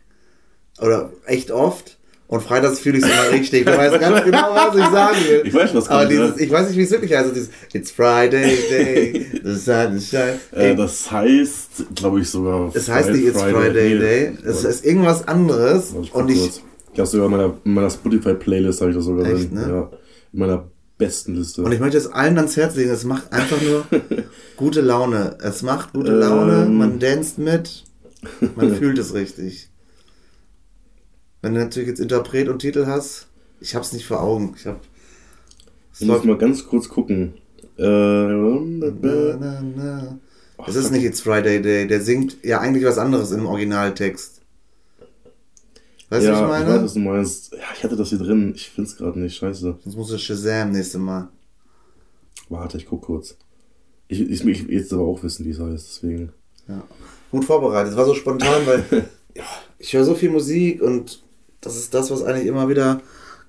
oder echt oft. Und freitags fühle ich es immer richtig. Du weißt ganz genau, was ich sagen will. Ich weiß, was Aber kommt, dieses, ja. ich weiß nicht, wie es wirklich heißt. Also dieses It's Friday Day, the sun is shining. Äh, das heißt, glaube ich sogar. Es heißt nicht It's Friday nee. Day. Es ist irgendwas anderes. Ich Und ich, kurz. ich habe sogar in meiner, in meiner Spotify-Playlist habe ich das sogar Echt, drin. ne? Ja, in meiner besten Liste. und ich möchte es allen ans Herz legen. Es macht einfach nur gute Laune. Es macht gute Ähm. Laune. Man danst mit. Man fühlt es richtig. Wenn du natürlich jetzt Interpret und Titel hast, ich hab's nicht vor Augen. Ich hab. Ich muss mal ganz kurz gucken. Äh, Na, na, na. Es ist nicht It's Friday Day. Der singt ja eigentlich was anderes im Originaltext. Weißt du, ja, was ich ich meine? weiß, was du meinst. Ja, ich hatte das hier drin. Ich finde es gerade nicht. Scheiße. Sonst muss es Shazam nächste Mal. Warte, ich guck kurz. Ich, ich, ich will jetzt aber auch wissen, wie es heißt. Deswegen. Ja. Gut vorbereitet. Es war so spontan, weil ja, ich höre so viel Musik und das ist das, was eigentlich immer wieder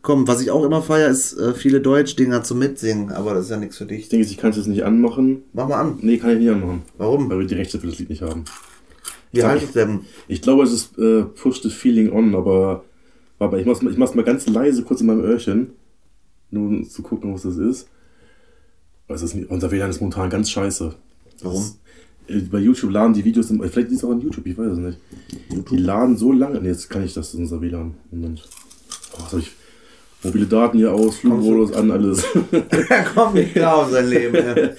kommt. Was ich auch immer feiere, ist äh, viele Deutsch-Dinger zum Mitsingen, aber das ist ja nichts für dich. Ich denke, ich kann es jetzt nicht anmachen. Mach mal an. Nee, kann ich nicht anmachen. Warum? Weil wir die Rechte für das Lied nicht haben. Wie heißt ich- es denn? Ich glaube, es ist äh, Push the Feeling On, aber, aber ich mach's, mal- ich mach's mal ganz leise kurz in meinem Öhrchen. Nur um zu gucken, was das ist. Aber es ist nicht, unser WLAN ist momentan ganz scheiße. Das Warum? Ist, bei YouTube laden die Videos, im- vielleicht ist es auch an YouTube, ich weiß es nicht. Die laden so lange. Nee, jetzt kann ich das, ist unser WLAN. Moment. Oh, was hab ich? Mobile Daten hier aus, Flugmodus an, alles. er kommt nicht klar auf sein Leben.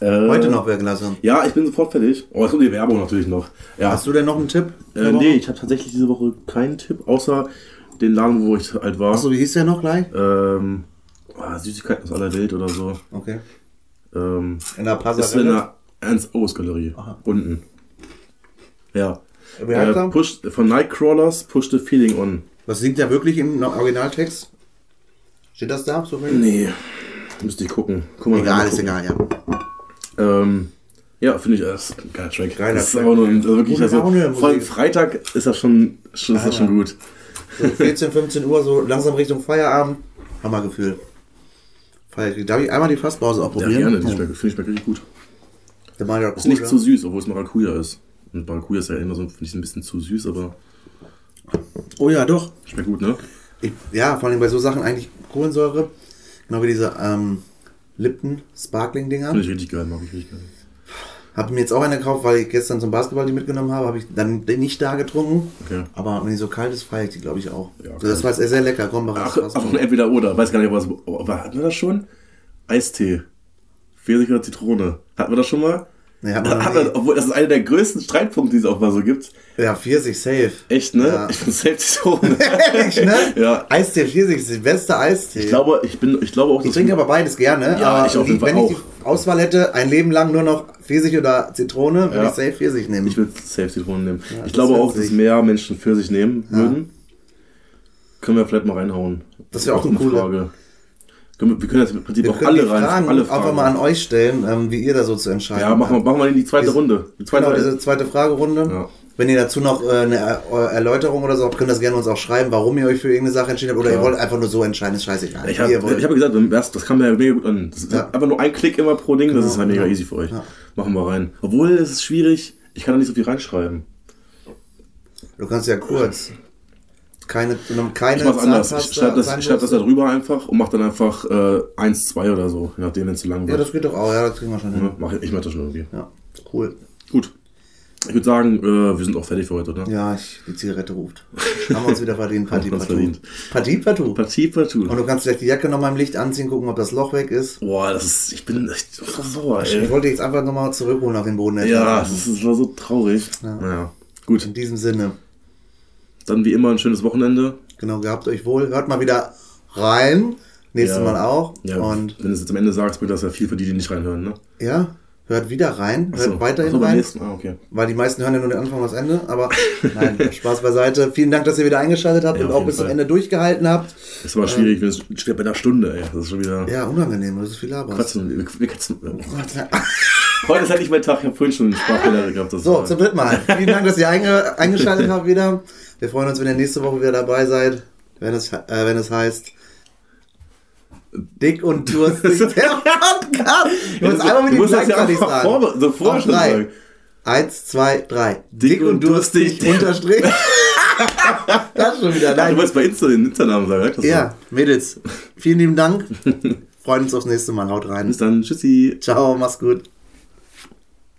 Äh, Heute noch Werklasse. Ja, ich bin sofort fertig. Oh, jetzt kommt die Werbung natürlich noch. Ja. Hast du denn noch einen Tipp? Äh, nee, ich habe tatsächlich diese Woche keinen Tipp, außer den Laden, wo ich halt war. Achso, wie hieß der noch gleich? Ähm, ah, Süßigkeiten aus aller Welt oder so. Okay. Ähm, In der das ist in Passarelle. der Ernst O's Galerie. Aha. Unten. Ja. Wie heißt Äh, er? push, von Nightcrawlers, Push the Feeling On. Was singt der wirklich im Originaltext? Steht das da? So Nee. Müsste ich gucken. Guck mal, Egal, ist egal, ja. Ähm, ja, finde ich, das ist ein geiler Track. Geiler das ist aber nur also wirklich, also, vor allem. Freitag ist das schon, schon, ist das schon gut. So 14, 15 Uhr, so langsam Richtung Feierabend. Hammergefühl. Feierabend. Darf ich einmal die Fasspause auch Ja, probieren? gerne. Finde ich, schmeckt- finde ich schmeckt richtig gut. Der Maracuja. Ist nicht zu süß, obwohl es Maracuja ist. Und Maracuja ist ja immer so, finde ich, ein bisschen zu süß, aber Oh ja, doch. schmeckt gut, ne? Ich, ja, vor allem bei so Sachen eigentlich Kohlensäure. Genau wie diese ähm, Lipton Sparkling-Dinger. Finde ich richtig geil, mag ich richtig geil. Habe mir jetzt auch eine gekauft, weil ich gestern zum Basketball die mitgenommen habe. Habe ich dann nicht da getrunken. Okay. Aber wenn die so kalt ist, feiere ich die, glaube ich, auch. Ja, also das war sehr lecker. Krombacher Ach, ach entweder oder. Weiß gar nicht, was. Hatten wir das schon? Eistee. Pfirsich oder Zitrone. Hatten wir das schon mal? Nee, hat man obwohl das ist einer der größten Streitpunkte, die es auch mal so gibt. Ja, Pfirsich, safe. Echt, ne? Ja. Ich bin selbst Zitrone. Echt, ne? Ja. Eistee, Pfirsich ist der beste Eistee. Ich glaube, ich bin, ich glaube auch, Ich trinke aber beides gerne. Ja, aber ich auf jeden die- wenn Fall ich die Auswahl hätte, ein Leben lang nur noch Pfirsich oder Zitrone, würde Ja. ich safe Pfirsich nehmen. Ich würde safe Zitronen nehmen. Ja, ich glaube auch, dass mehr Menschen für sich nehmen würden. Können wir vielleicht mal reinhauen. Das wäre auch ein eine cooler- Frage. Wir, können das im Prinzip Wir auch alle rein. Fragen alle einfach mal an euch stellen, ähm, wie ihr da so zu entscheiden Ja, machen wir, machen wir in die zweite Diese- Runde. Die zweite Genau, diese zweite Fragerunde. Ja. Wenn ihr dazu noch äh, eine Erläuterung oder so habt, könnt ihr das gerne uns auch schreiben, warum ihr euch für irgendeine Sache entschieden habt. Oder ihr Ja. wollt einfach nur so entscheiden, ist scheißegal. Ich habe ihr hab gesagt, das, das kam mir ja mega gut an. Das ist Ja. einfach nur ein Klick immer pro Ding, das ist halt mega genau. easy für euch. Machen wir rein. Obwohl, es ist schwierig, ich kann da nicht so viel reinschreiben. Du kannst ja kurz. Keine, keine Ich mach's anders. Ich schreibe das, ich schreib das da drüber einfach und mach dann einfach äh, 1, 2 oder so, je nachdem, wenn es zu lang Ja, wird. das geht doch auch. Ja, das kriegen wir schon hin. Ja, mach, ich ich mach das schon irgendwie. Ja, cool. Gut. Ich würde sagen, äh, wir sind auch fertig für heute, oder? Ja, ich, die Zigarette ruft. Haben wir uns wieder verdient. Partie Partout. Partie Partout. Partie, Partout. Und du kannst vielleicht die Jacke nochmal im Licht anziehen, gucken, ob das Loch weg ist. Boah, das ist, ich bin echt so sauer, Ich ey. wollte jetzt einfach nochmal zurückholen auf den Boden. Ja, das, ist, das war so traurig. Naja, gut. In diesem Sinne. Dann wie immer ein schönes Wochenende. Genau, gehabt euch wohl. Hört mal wieder rein. Nächstes Ja. Mal auch. Ja, Und wenn du es jetzt am Ende sagst, bringt das ja viel für die, die nicht reinhören, ne? ja, hört wieder rein. Hört So. weiterhin so, rein. nächsten Mal, okay. Weil die meisten hören ja nur den Anfang und das Ende. Aber nein, Spaß beiseite. Vielen Dank, dass ihr wieder eingeschaltet habt Ja, und auch bis zum Fall. Ende durchgehalten habt. Es war schwierig, wenn es steht bei einer Stunde, ey. Das ist schon wieder. Ja, unangenehm. Das ist viel Labers. Quatschen. Wir, wir katzen. Heute ist halt nicht mein Tag, ich habe vorhin schon einen Sprachfehler gehabt. So, war- zum dritten Mal. Vielen Dank, dass ihr einge eingeschaltet habt wieder. Wir freuen uns, wenn ihr nächste Woche wieder dabei seid, wenn es, äh, wenn es heißt Dick und Durstig, der Podcast. Du musst einfach mit dem ja gleichzeitig einfach sagen. vor, so drei. sagen. Eins, zwei, drei. Dick und durstig. Unterstrich. das ist schon wieder Ja, du nein. wolltest bei Insta den Insta-Namen sagen, sag das Ja, Mädels. Vielen lieben Dank. Freuen uns aufs nächste Mal. Haut so. rein. Bis dann, tschüssi. Ciao, mach's gut.